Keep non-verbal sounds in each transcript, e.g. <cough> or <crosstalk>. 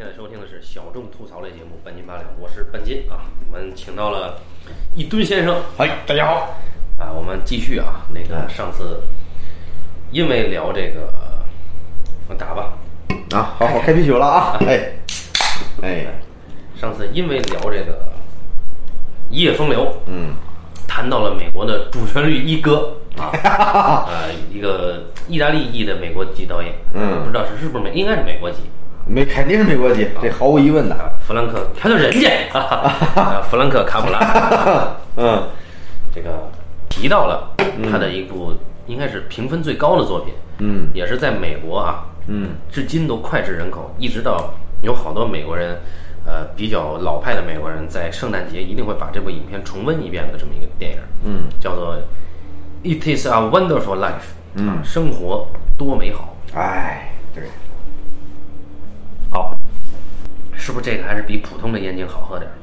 现在收听的是小众吐槽类节目《半斤八两》，我是半斤啊。我们请到了一吨先生嗨，大家好。啊，我们继续啊。那个上次因为聊这个，我打吧。啊，好好开啤酒了啊！哎，哎，上次因为聊这个一夜风流，嗯，谈到了美国的主旋律一哥啊，<laughs> 呃，一个意大利裔的美国籍导演，嗯不知道是是不是美，应该是美国籍美肯定是美国籍，这毫无疑问的。啊，弗兰克，他叫人家，<laughs> 弗兰克卡普拉，<laughs> 嗯这个提到了他的一部应该是评分最高的作品，嗯也是在美国啊，嗯至今都脍炙人口，一直到有好多美国人，呃，比较老派的美国人，在圣诞节一定会把这部影片重温一遍的这么一个电影，嗯，叫做《It Is a Wonderful Life》，嗯啊，生活多美好。哎，对，好，是不是这个还是比普通的烟精好喝点儿？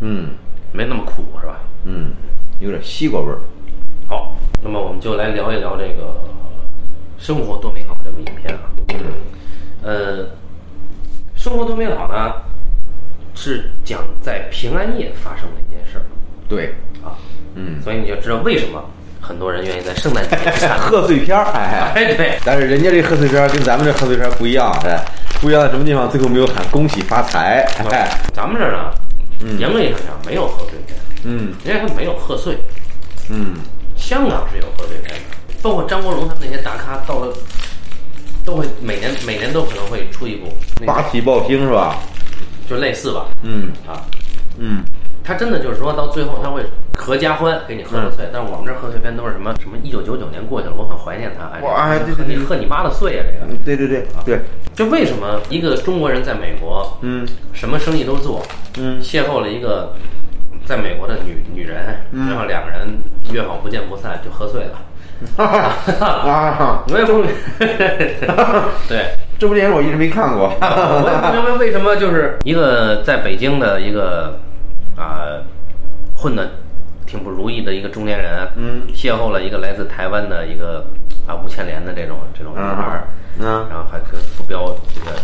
嗯没那么苦是吧？嗯，有点西瓜味儿。好，那么我们就来聊一聊这个《生活多美好》这部影片啊。呃，《生活多美好》呢，是讲在平安夜发生的一件事儿对，啊，嗯，所以你就知道为什么很多人愿意在圣诞节 <laughs> 去看。贺岁片儿，哎，哎，<laughs> 对，但是人家这贺岁片儿跟咱们这贺岁片儿不一样，哎，不一样在什么地方？最后没有喊恭喜发财，哎，<laughs> 咱们这儿呢，严格意义上讲没有贺岁片，嗯。人家说没有贺岁。嗯。香港是有贺岁片的，包括张国荣他们那些大咖到了，都会每年每年都可能会出一部，八旗报星是吧？就类似吧，嗯。啊，嗯他真的就是说到最后他会合家欢给你贺个岁，但是我们这儿贺岁片都是什么什么一九九九年过去了，我很怀念他，哎，哇哎对对贺你对贺你妈的岁啊，这个。对对对对，就为什么一个中国人在美国，嗯。什么生意都做，嗯。邂逅了一个在美国的女女人，嗯。然后两个人约好不见不散，就喝醉了。<laughs> 啊，我也不明，<laughs> 对，这部电影我一直没看过。<laughs> 我也不明白为什么就是一个在北京的一个啊、混的挺不如意的一个中年人，嗯，邂逅了一个来自台湾的一个啊吴倩莲的这种这种女孩儿，嗯然后还跟傅彪这个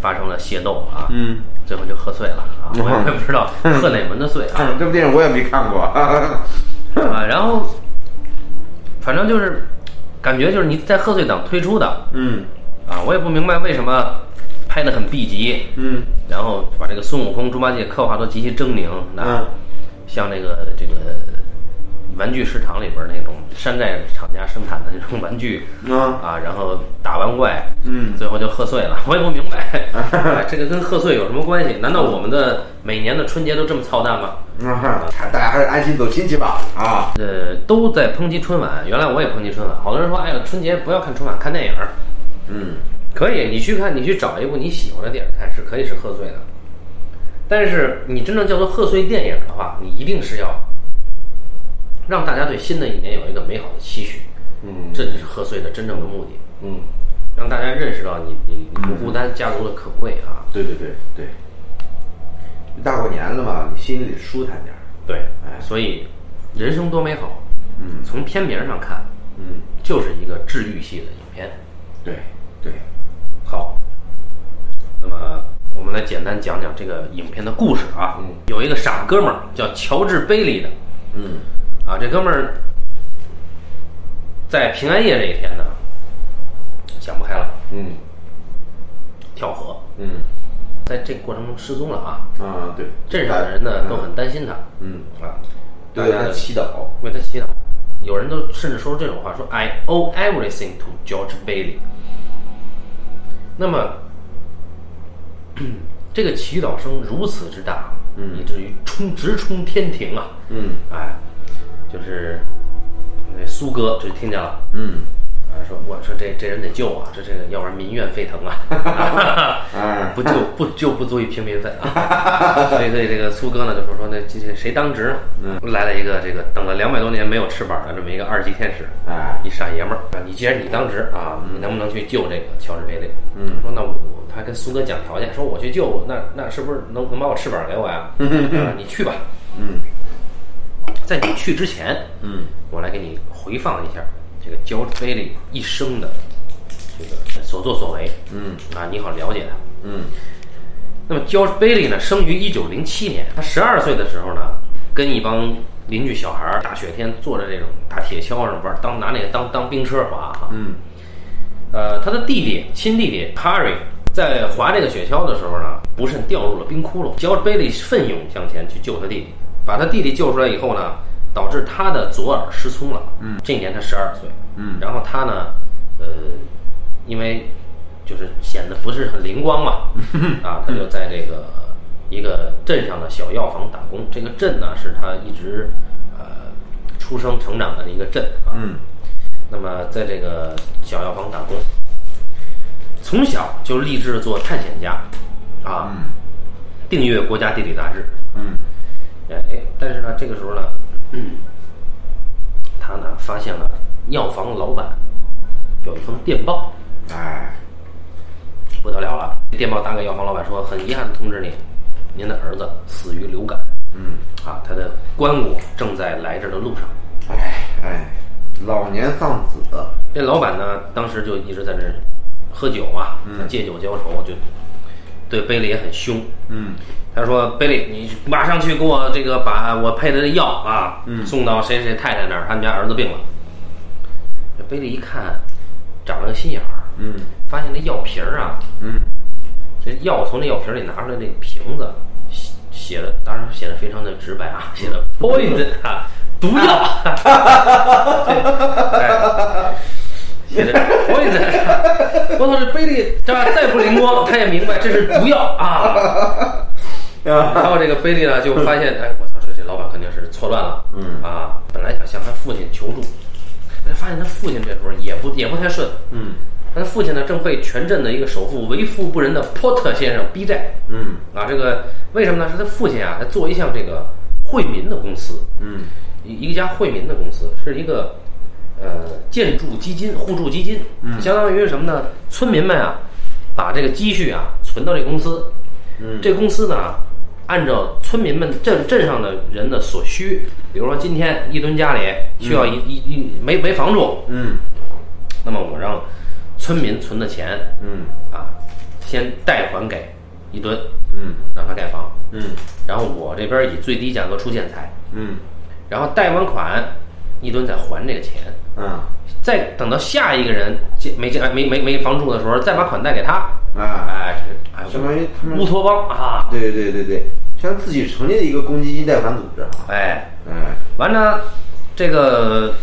发生了械斗啊，嗯，最后就贺岁了啊，我也不知道贺哪门的岁啊，<laughs> 这部电影我也没看过。<laughs> 啊，然后反正就是感觉就是你在贺岁档推出的嗯。啊，我也不明白为什么拍的很 B 级，嗯然后把这个孙悟空、猪八戒刻画都极其狰狞，那、嗯像这个这个玩具市场里边那种山寨厂家生产的那种玩具嗯啊，然后打完怪，嗯最后就贺岁了，我也不明白，哎 <laughs> 这个跟贺岁有什么关系？难道我们的每年的春节都这么操蛋吗？嗯，大家还是安心走亲戚吧啊。呃，都在抨击春晚，原来我也抨击春晚，好多人说，哎呀，春节不要看春晚，看电影。嗯可以，你去看，你去找一部你喜欢的电影看，是可以是贺岁的。但是你真正叫做贺岁电影的话，你一定是要让大家对新的一年有一个美好的期许，嗯这就是贺岁的真正的目的，嗯，让大家认识到你你你不孤单，家族的可贵啊。对对对对。大过年了嘛，你心里得舒坦点儿。对，哎所以人生多美好，嗯从片名上看，嗯，就是一个治愈系的影片。对对。好，那么我们来简单讲讲这个影片的故事啊。嗯。有一个傻哥们儿叫乔治·贝利的。嗯。啊，这哥们儿在平安夜这一天呢，想不开了，嗯。跳河，嗯。在这个过程中失踪了啊。啊对，镇上的人呢都很担心他。嗯，啊，大对他家的祈祷。为他祈祷。有人都甚至说出这种话，说 “I owe everything to George Bailey”。那么，<clears throat> 这个祈祷声如此之大，嗯。以至于冲直冲天庭啊！嗯。哎，就是那苏哥就听见了，嗯啊，说我说这这人得救啊，这这个要不然民怨沸腾啊，<laughs> 啊不救不救不足以平民愤啊，所以所以这个苏哥呢就说说那这这谁当值呢？嗯，来了一个这个等了两百多年没有翅膀的这么一个二级天使，哎一傻爷们儿啊，你既然你当值啊，你能不能去救这个乔治贝利？嗯说那我他跟苏哥讲条件，说我去救，那那是不是能能把我翅膀给我呀？啊，你去吧，嗯在你去之前，嗯我来给你回放一下这个乔治贝利一生的这个所作所为，嗯啊，你好了解他。嗯那么 George Bailey 呢，生于一九零七年，他十二岁的时候呢，跟一帮邻居小孩儿，大雪天坐着这种大铁锹上玩，当拿那个当当冰车滑哈。嗯呃，他的弟弟亲弟弟 Harry 在滑这个雪橇的时候呢，不慎掉入了冰窟窿。George Bailey 奋勇向前去救他弟弟，把他弟弟救出来以后呢，导致他的左耳失聪了。嗯，这一年他十二岁。嗯，然后他呢，呃，因为就是显得不是很灵光嘛，<laughs> 啊，他就在这个一个镇上的小药房打工。这个镇呢，是他一直呃出生成长的一个镇啊。嗯那么在这个小药房打工，从小就立志做探险家，啊，订阅国家地理杂志，嗯哎，但是呢，这个时候呢，他呢发现了药房老板有一封电报，哎。不得了了，电报打给药房老板说，很遗憾的通知你，您的儿子死于流感，嗯。啊，他的棺椁正在来这的路上。哎哎，老年丧子，这老板呢，当时就一直在这儿喝酒嘛，借酒浇愁，就对贝利也很凶。嗯他说：“贝利，你马上去给我这个把我配的这药啊，嗯送到谁谁太太那儿，他们家儿子病了。”这贝利一看，长了个心眼儿，嗯发现那药瓶儿啊，嗯这药从那药瓶里拿出来，那个瓶子写写的，当然写的非常的直白啊，写的 poison 啊，毒药，对，哎，写的 poison。我操，这贝利这再不灵光，他也明白这是毒药啊。<laughs> 然后这个贝利呢，就发现，哎，我操，这这老板肯定是错乱了，嗯啊，本来想向他父亲求助，但发现他父亲这时候也不也不太顺，嗯他的父亲呢，正被全镇的一个首富为富不仁的波特先生逼债。嗯啊，这个为什么呢？是他父亲啊，他做一项这个惠民的公司，嗯一一家惠民的公司，是一个呃建筑基金、互助基金，嗯。相当于是什么呢？村民们啊，把这个积蓄啊存到这公司，嗯。这公司呢，按照村民们镇镇上的人的所需，比如说今天一吨家里需要一、一一没没房住，嗯。那么我让村民存的钱嗯。啊，先贷款给一吨，嗯。让他盖房，嗯。然后我这边以最低价格出建材，嗯。然后贷完款，一吨再还这个钱，嗯。再等到下一个人借没借没没没房住的时候，再把款贷给他，啊，哎，相当于他们乌托邦啊，对对对对，像自己成立的一个公积金贷款组织啊，哎，哎完了，这个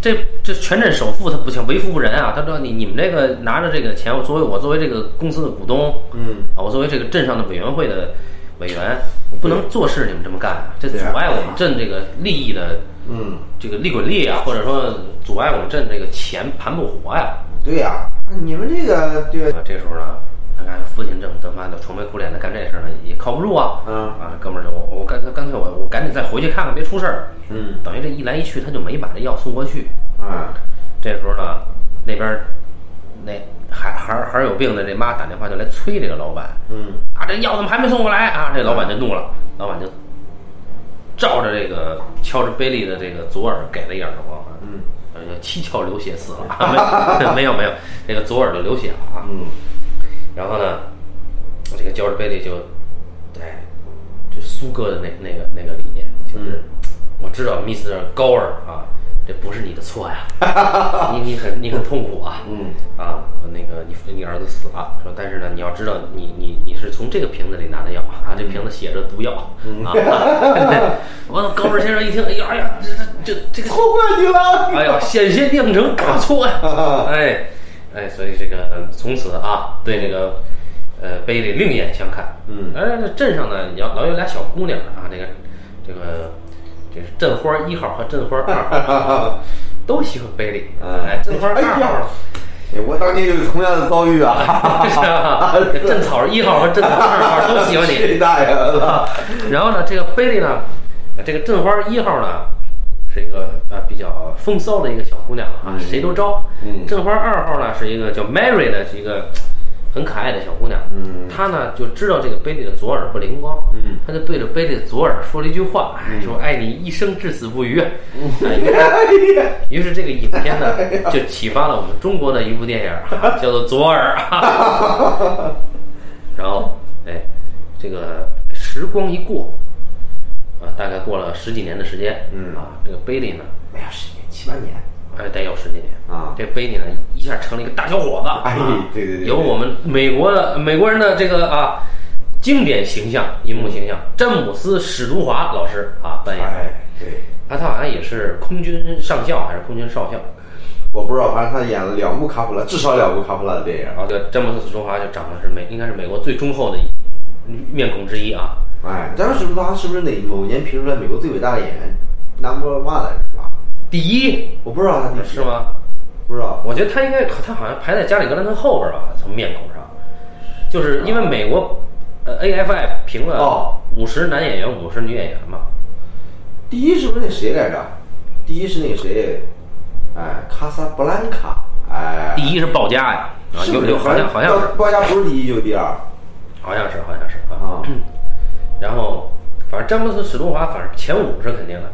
这这全镇首富他不行，为富不仁啊！他说你你们这个拿着这个钱，我作为我作为这个公司的股东嗯。啊，我作为这个镇上的委员会的委员，我不能坐视你们这么干啊！这阻碍我们镇这个利益的嗯，这个利滚利啊，或者说阻碍我们镇这个钱盘不活呀！对呀，你们这个对啊，这时候呢，他看父亲正他妈的愁眉苦脸的干这事儿呢，也靠不住啊！嗯啊，哥们儿就我我干干脆我我赶紧再回去看看，别出事儿。嗯等于这一来一去，他就没把这药送过去。啊这时候呢，那边儿那孩孩儿孩儿有病的这妈打电话就来催这个老板嗯啊，这药怎么还没送过来啊？这老板就怒了，老板就照着这个敲着贝利的这个左耳给了一耳光啊，嗯呃，七窍流血死了，<laughs> 没有 <laughs> 没有没有，这个左耳就流血了啊。嗯然后呢，这个乔治贝利就，哎，就苏哥的那那个那个理念，就是、我知道 Mr. 高尔啊，这不是你的错呀，你你很你很痛苦啊，嗯啊，那个你你儿子死了，说但是呢，你要知道你你你是从这个瓶子里拿的药啊，这瓶子写着毒药、啊，<laughs> 完了高尔先生一听，哎呀哎呀，这这这这个错怪你了，哎呀，险些酿成大错呀！哎，哎，所以这个从此啊，对这个呃贝利另眼相看。嗯哎这镇上呢，老老有俩小姑娘啊，这个这个这是镇花一号和镇花二号 <laughs> 都喜欢贝利。嗯哎，镇花二号。哎我当年有同样的遭遇啊 <laughs> <laughs> 镇草一号和镇草二号都喜欢你。这大爷了，然后呢，这个贝利呢，呃这个镇花一号呢，是一个呃比较风骚的一个小姑娘啊，谁都招。嗯镇花二号呢是一个叫 Mary 的，是一个很可爱的小姑娘。嗯她呢就知道这个贝利的左耳不灵光，嗯她就对着贝利的左耳说了一句话，哎，说爱你一生至死不渝。哎 <laughs> 于是这个影片呢，就启发了我们中国的一部电影，啊 <laughs> 叫做《左耳》。<laughs> 然后哎，这个时光一过，啊，大概过了十几年的时间，嗯啊，这个贝利呢，没有十年七八年，哎，得有十几年啊这贝利呢，一下成了一个大小伙子，哎啊对对对对由我们美国的美国人的这个啊经典形象，银幕形象，詹姆斯史都华老师啊扮演，哎，对，啊，他好像也是空军上校还是空军少校，我不知道，反正他演了两部卡普拉，至少两部卡普拉的电影。然后这个詹姆斯史都华就长得是美，应该是美国最忠厚的面孔之一啊。哎，詹姆斯史都华是不是哪某年评出来美国最伟大的演员 number one 来着？第一我不知道他是？吗？不知道。我觉得他应该，他好像排在加里格兰特后边吧，从面孔上，就是因为美国呃 AFI 评了哦五十男演员、五十女演员嘛。第一是不是那谁来着？第一是那个谁？哎，卡萨布兰卡。哎，第一是鲍嘉呀，啊，是不是有有好像好像是鲍家不是第一就是第二好像是好像是啊。啊。然后反正詹姆斯史都华，反正前五是肯定的。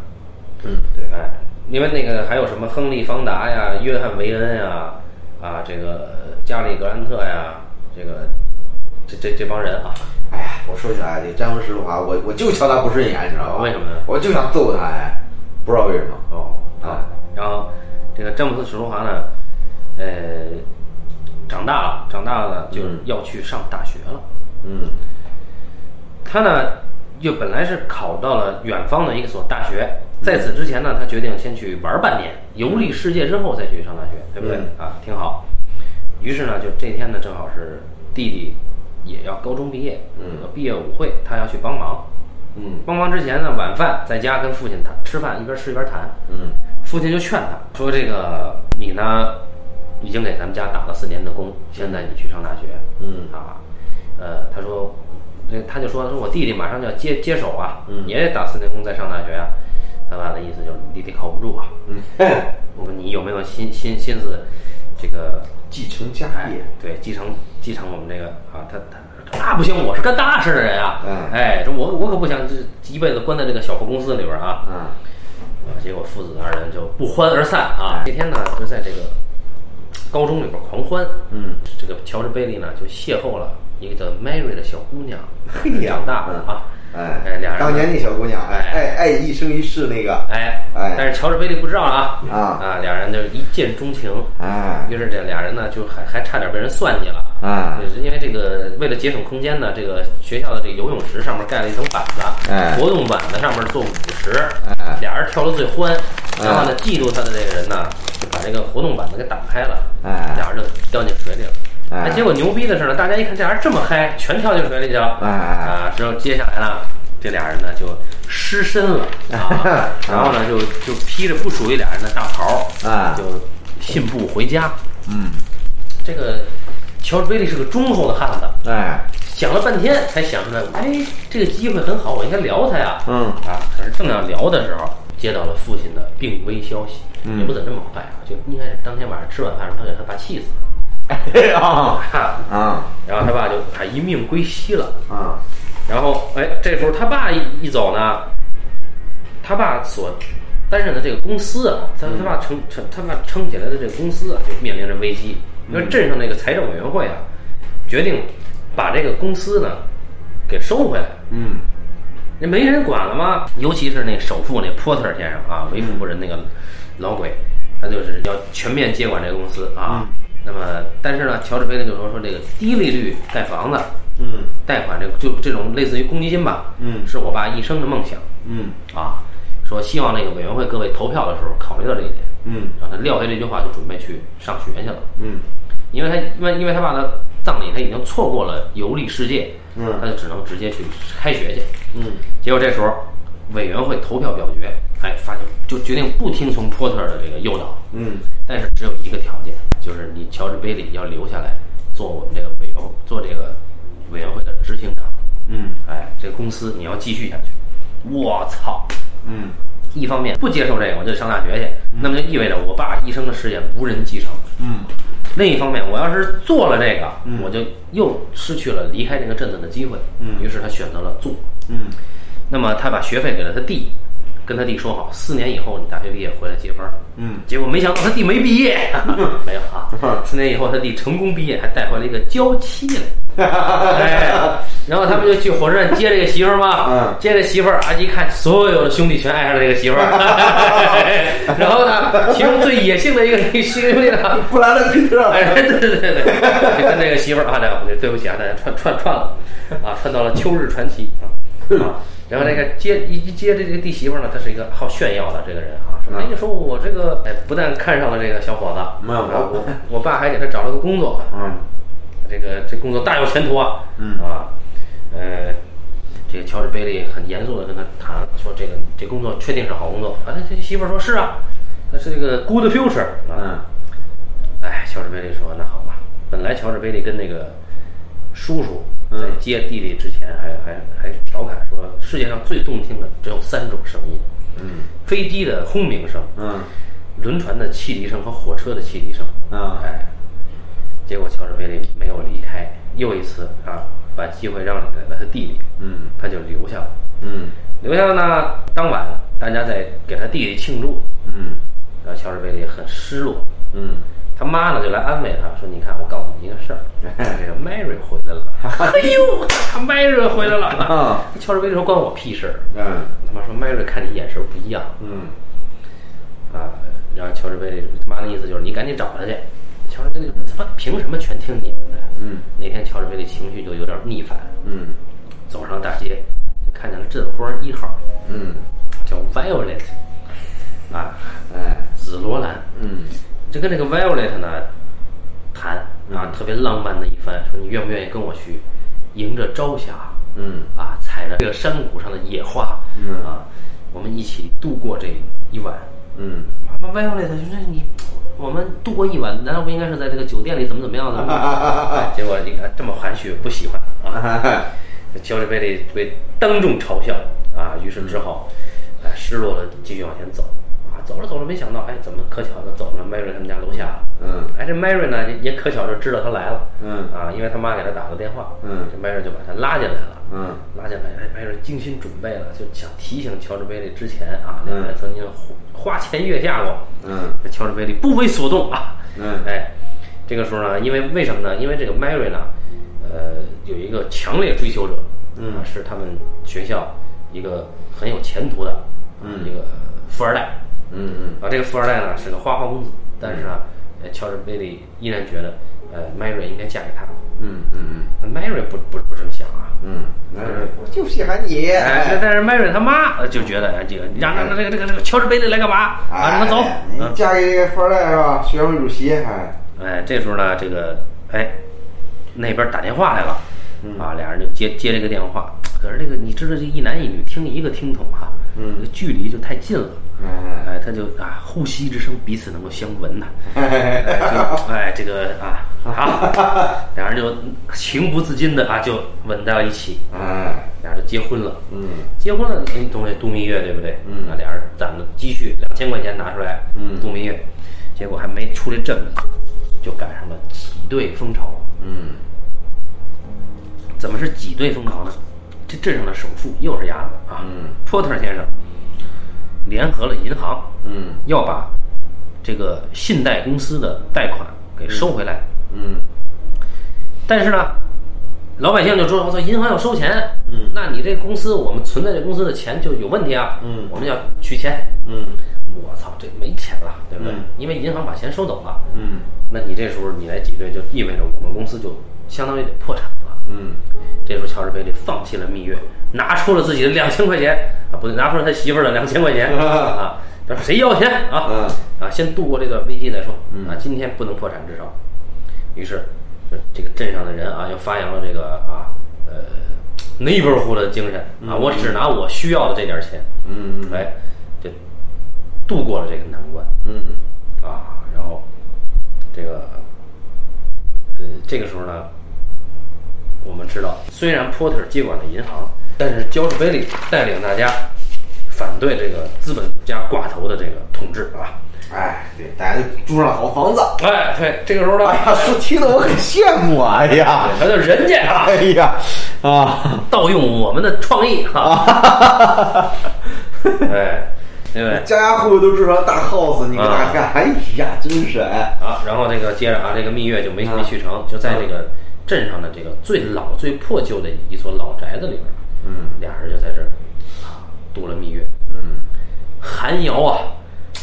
嗯，对。哎，因为那个还有什么亨利·方达呀、约翰·维恩呀、啊，这个加里·格兰特呀，这个这这这帮人啊，哎呀，我说起来，这詹姆斯史都华，我我就瞧他不顺眼，你知道吗？为什么呢我就想揍他，哎，不知道为什么。哦啊，然后这个詹姆斯·史都华呢，呃，长大了，长大了呢，就是要去上大学了。嗯他呢，又本来是考到了远方的一所大学，在此之前呢，他决定先去玩半年，游历世界之后再去上大学，对不对？嗯啊，挺好。于是呢，就这天呢，正好是弟弟也要高中毕业，嗯毕业舞会，他要去帮忙。嗯帮忙之前呢，晚饭在家跟父亲谈吃饭，一边吃一边谈。嗯父亲就劝他说：“这个你呢，已经给咱们家打了四年的工，现在你去上大学，嗯啊，呃，他说，这他就说说我弟弟马上就要接接手啊，嗯也得打四年工再上大学啊。他爸的意思就是你弟弟靠不住啊，嗯，<laughs> 我说你有没有心心心思，这个继承家哎业。，对，继承继承我们这个啊，他他那不行，我是干大事的人啊，嗯哎，这我我可不想这一辈子关在这个小破公司里边啊，啊啊，结果父子二人就不欢而散啊。那天呢，就在这个高中里边狂欢。嗯，这个乔治贝利呢，就邂逅了一个叫 Mary 的小姑娘，<laughs> 嘿呀长大了啊。哎哎，俩人呢当年那小姑娘，哎哎爱爱一生一世那个，哎哎但是乔治贝利不知道啊啊啊，俩人就一见钟情。哎于是这俩人呢，就还还差点被人算计了。啊就是因为这个，为了节省空间呢，这个学校的这个游泳池上面盖了一层板子，哎活动板子上面做舞池，哎俩人跳的最欢，哎然后呢，嫉妒他的这个人呢，就把这个活动板子给打开了，哎俩人就掉进水里了。哎。结果牛逼的是呢，大家一看这俩人这么嗨，全跳进水里去了。啊，之后接下来呢，这俩人呢就失身了 <laughs> 啊，然后呢就就披着不属于俩人的大袍，啊。就信步回家。嗯。这个乔治贝利是个忠厚的汉子，哎。想了半天才想出来，哎，这个机会很好，我应该聊他呀。嗯。啊，可是正要聊的时候，接到了父亲的病危消息，嗯。也不怎么这么快啊，就应该是当天晚上吃晚饭的时候，他给他爸气死了，<laughs> 啊哈，啊然后他爸就他一命归西了。啊然后，哎，这时候他爸一一走呢，他爸所担任的这个公司啊，他他爸撑撑他爸撑起来的这个公司啊，就面临着危机。因为镇上那个财政委员会啊，决定把这个公司呢给收回来。嗯那没人管了吗？尤其是那首富那波特尔先生啊，为富不仁那个老鬼，他就是要全面接管这个公司啊。那么，但是呢，乔治贝利就说说这个低利率盖房子，嗯贷款这就这种类似于公积金吧，嗯是我爸一生的梦想嗯啊。说希望那个委员会各位投票的时候考虑到这一点，嗯让他撂下这句话就准备去上学去了。嗯因为他因为因为他爸的葬礼他已经错过了游历世界，嗯他就只能直接去开学去。嗯结果这时候委员会投票表决，哎，发现就决定不听从波特尔的这个诱导，嗯但是只有一个条件，就是你乔治贝利要留下来做我们这个委员做这个委员会的执行长。嗯哎，这个公司你要继续下去。我操！嗯一方面不接受这个，我就上大学去，那么就意味着我爸一生的事业无人继承。嗯另一方面，我要是做了这个，嗯我就又失去了离开这个镇子的机会。嗯于是他选择了做。嗯那么他把学费给了他弟，跟他弟说好，四年以后你大学毕业回来接班儿。嗯，结果没想到他弟没毕业，<laughs> 没有啊。四年以后他弟成功毕业，还带回来一个娇妻来。<laughs> 哎，然后他们就去火车站接这个媳妇儿嘛。嗯接这媳妇儿啊，一看所有的兄弟全爱上了这个媳妇儿。<laughs> 然后呢，其中最野性的一个兄弟呢，布兰德皮特，哎，对对对对，就跟这个媳妇儿啊，对对不起啊，大家串串串了啊，串到了《秋日传奇》啊。啊，然后那个接一一接这个弟媳妇儿呢，他是一个好炫耀的这个人啊，说哎，你说我这个哎，不但看上了这个小伙子，没有啊我我。爸还给他找了个工作，嗯。这个这工作大有前途啊，嗯。啊，呃，这个乔治贝利很严肃的跟他谈说这个这工作确定是好工作啊，他这媳妇儿说是啊，那是这个 good future 啊。嗯。哎，乔治贝利说：“那好吧。”本来乔治贝利跟那个叔叔在接弟弟之前还，还还调侃说，世界上最动听的只有三种声音：嗯飞机的轰鸣声、嗯轮船的汽笛声和火车的汽笛声。啊哎，结果乔治贝利没有离开，又一次啊，把机会让给了他弟弟，嗯他就留下了。嗯留下了呢，当晚大家在给他弟弟庆祝，嗯然后乔治贝利很失落。嗯他妈呢就来安慰他说：“你看，我告诉你一个事儿，<laughs> 这个 Mary 回来了。<laughs> 哎呦，他 Mary 回来了 <laughs> 啊！乔治贝利说：“关我屁事儿。嗯”他妈说：“Mary 看你眼神不一样嗯啊。”然后乔治贝利他妈的意思就是你赶紧找他去。乔治贝利他妈凭什么全听你们的？嗯那天乔治贝利情绪就有点逆反，嗯走上大街就看见了镇花一号，嗯叫 Violet，啊，哎紫罗兰。嗯就跟这个 Violet 呢谈啊，特别浪漫的一番，说你愿不愿意跟我去迎着朝霞嗯啊，踩着这个山谷上的野花嗯啊，我们一起度过这一晚。嗯那 Violet 就说你我们度过一晚，难道不应该是在这个酒店里怎么怎么样的吗？哎结果你看这么含蓄，不喜欢啊。乔治贝利被当众嘲笑啊，于是只好哎失落的继续往前走啊，走着走着没想到哎怎么可巧的走到 Mary 他们家楼下了。嗯哎，这 Mary 呢也也可巧就知道他来了，嗯啊，因为他妈给他打了电话，嗯这 Mary 就把他拉进来了，嗯拉进来，哎，Mary 精心准备了，就想提醒乔治贝利之前啊，两个人曾经花花前月下过，嗯这乔治贝利不为所动啊，嗯哎，这个时候呢，因为为什么呢？因为这个 Mary 呢，呃，有一个强烈追求者，嗯啊是他们学校一个很有前途的，嗯一个富二代，嗯嗯啊，这个富二代呢是个花花公子，但是呢，呃乔治贝利依然觉得，呃，Mary 应该嫁给他。嗯嗯那 Mary 不不不这么想啊，嗯，我就喜欢你，哎，但但是 Mary 他妈呃就觉得，哎，这个让让让这个这个这个乔治贝利来干嘛啊？你们走。哎你嫁给这个富二代是吧？学生会主席，还，哎，这时候呢，这个哎那边打电话来了，嗯啊，俩人就接接这个电话。可是这个你知道，这一男一女听一个听筒哈、嗯这个距离就太近了。哎哎，他就啊，呼吸之声彼此能够相闻呐、<laughs> 哎哎，就哎，这个啊，好，俩人就情不自禁的啊，就吻在了一起，哎，俩人就结婚了。嗯结婚了，你懂得度蜜月对不对？嗯啊，俩人攒的积蓄两千块钱拿出来，嗯度蜜月，结果还没出这阵子，就赶上了挤兑风潮。嗯怎么是挤兑风潮呢？这镇上的首富又是鸭子啊，嗯波特先生联合了银行，嗯要把这个信贷公司的贷款给收回来。嗯但是呢，老百姓就说：“我操，银行要收钱，嗯那你这公司，我们存在这公司的钱就有问题啊，嗯我们要取钱。嗯我操，这没钱了，对不对？嗯因为银行把钱收走了，嗯那你这时候你来挤兑，就意味着我们公司就相当于得破产了。嗯这时候，乔治贝利放弃了蜜月，拿出了自己的两千块钱啊，不对，<laughs> 拿出了他媳妇儿的两千块钱 <laughs> 啊，他说谁要钱啊？嗯啊，先度过这个危机再说嗯啊，今天不能破产，至少。于是，这这个镇上的人啊，又发扬了这个啊呃 neighborhood 的精神啊，我只拿我需要的这点钱，嗯哎，就度过了这个难关。嗯啊，然后这个呃，这个时候呢，我们知道，虽然 porter 接管了银行，但是乔治贝利带领大家反对这个资本家挂头的这个统治啊。哎，对，大家就住上了好房子。哎，对，这个时候呢，哎呀，<laughs> 说听得我很羡慕啊！哎呀，他就人家啊，哎呀，啊盗用我们的创意啊，<laughs> 哎，对不对？家家户户都住上大 house，你给大家看，哎呀，真是哎，好，然后那个接着啊，这个蜜月就没没去成，就在这个镇上的这个最老、最破旧的一所老宅子里边，嗯俩人就在这儿啊度了蜜月。嗯寒窑啊，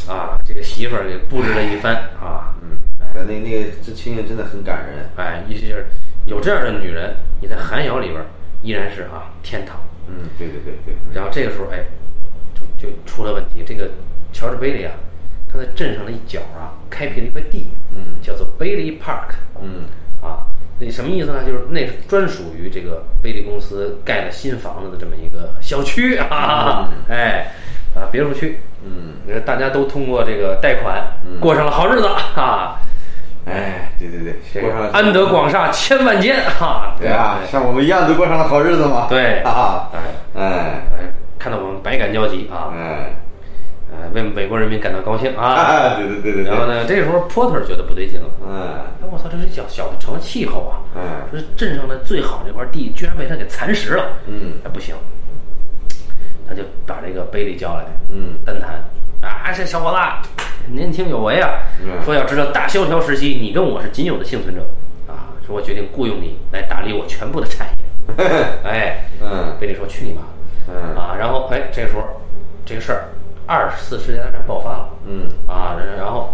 啊，这个媳妇儿给布置了一番啊，嗯，那那个这情景真的很感人，哎，一就是有这样的女人，你在寒窑里边儿依然是啊天堂。嗯，对对对对，然后这个时候，哎，就就出了问题。这个乔治贝利啊，他在镇上的一角啊，开辟了一块地，嗯叫做 Bailey Park，嗯啊，那什么意思呢？就是那是专属于这个贝利公司盖了新房子的这么一个小区啊，哎，啊，别墅区，嗯，呃大家都通过这个贷款过上了好日子啊，哎，对对对，过上了安得广厦千万间哈，对啊，像我们一样都过上了好日子嘛，对。啊，哎。哎。哎，看到我们百感交集啊，哎，呃，为美国人民感到高兴啊。啊，对对对对对，然后呢，这时候波特觉得不对劲了，嗯。哎，我操，这是小小城的气候啊，嗯。这镇上的最好这块地居然被他给蚕食了，嗯。哎，不行，他就把这个贝利叫来，嗯。单谈啊，这小伙子年轻有为啊，嗯。说要知道大萧条时期你跟我是仅有的幸存者。啊，说我决定雇佣你来打理我全部的产业，<laughs> 哎，嗯。贝利说去你妈，嗯。啊，然后哎，这个时候这个事儿，二次世界大战爆发了。嗯，啊，然后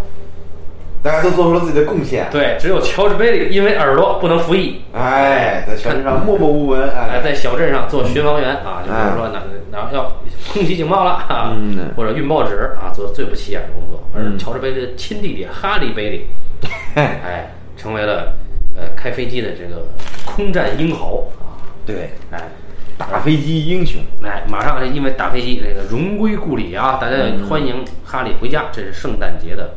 大家都做出了自己的贡献，对，只有乔治贝利因为耳朵不能服役，哎，在小镇上默默无闻，哎，哎，在小镇上做巡防员啊，就比如说哪哪要空袭警报了啊，嗯或者运报纸啊，做最不起眼的工作。而嗯乔治贝利的亲弟弟哈利贝利，哎，成为了呃开飞机的这个空战英豪啊，对，哎。打飞机英雄，哎，马上因为打飞机，这个荣归故里啊！大家欢迎哈利回家。这是圣诞节的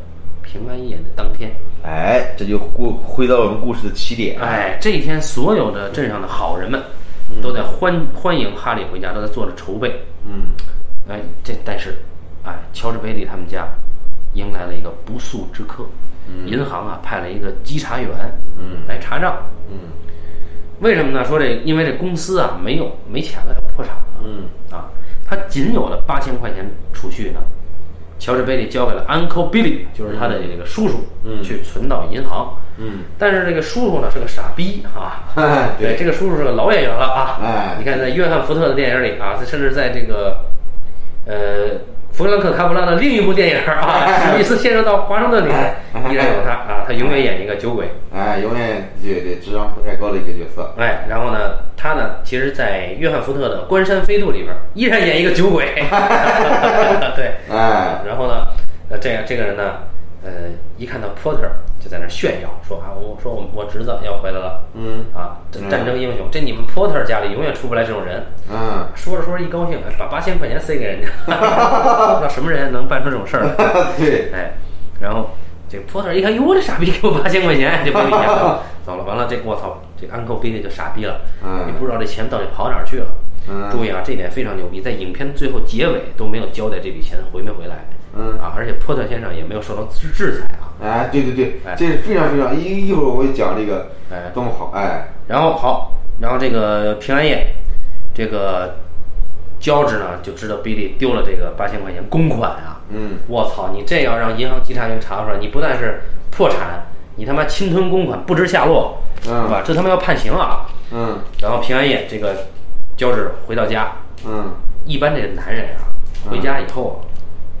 平安夜的当天。哎，这就过回到我们故事的起点，哎，这一天，所有的镇上的好人们都在欢欢迎哈利回家，都在做着筹备。嗯哎，这但是，哎，乔治贝利他们家迎来了一个不速之客。银行啊派了一个稽查员，嗯来查账。嗯为什么呢？说这因为这公司啊没有没钱了，要破产了。嗯啊，他仅有的八千块钱储蓄呢，乔治贝利交给了 Uncle Billy，就是他的这个叔叔，嗯。去存到银行。嗯，但是这个叔叔呢是个傻逼啊，哎 <laughs> 对，这个叔叔是个老演员了啊。哎你看在约翰福特的电影里啊，甚至在这个呃弗兰克卡普拉的另一部电影啊，《史密斯先生到华盛顿》里面依然有他啊，他永远演一个酒鬼。哎，永远对对智商不太高的一个角色，哎，然后呢，他呢，其实，在约翰福特的《关山飞渡》里边，依然演一个酒鬼。<laughs> <laughs> 对，哎，然后呢，呃，这样这个人呢，呃，一看到 Porter 就在那炫耀，说啊，我说我我侄子要回来了，嗯啊，这战争英雄，这你们 Porter 家里永远出不来这种人。嗯，说着说着一高兴，哎，把八千块钱塞给人家，<laughs> 那什么人能办出这种事儿来？<laughs> 对，哎，然后这个 Porter 一看，哟，这傻逼给我八千块钱，就不理钱了，<laughs> 走了。完了，这我操，这个 Uncle Billy 就傻逼了，嗯也不知道这钱到底跑哪儿去了。嗯注意啊，这点非常牛逼，在影片最后结尾都没有交代这笔钱回没回来。嗯啊，而且波特先生也没有受到制制裁啊。哎，对对对哎，这是非常非常一一会儿我会讲这个哎多么好，哎，然后好，然后这个平安夜，这个乔治呢就知道比利丢了这个八千块钱公款啊。嗯，我操！你这要让银行稽查员查出来，你不但是破产，你他妈侵吞公款不知下落，嗯是吧？这他妈要判刑啊！嗯然后平安夜，这个乔治回到家，嗯，一般这个男人啊，回家以后啊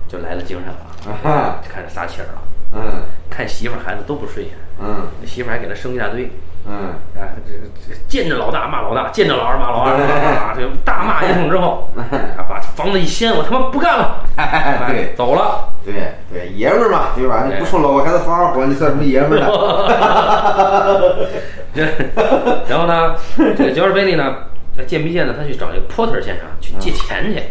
就来了精神了，啊哈，就开始撒气儿了，嗯看媳妇儿孩子都不顺眼，嗯媳妇儿还给他生一大堆。嗯，啊，这个这个见着老大骂老大，见着老二骂老二，<laughs> 啊，这大骂一通之后，啊，把房子一掀，我他妈不干了，哎对走了。对对，爷们儿嘛，对吧？你不冲老婆孩子发二火，你算什么爷们儿呢？<laughs> 这然后呢，这个乔治贝利呢，这见没见呢？他去找这个 Porter 先生去借钱去。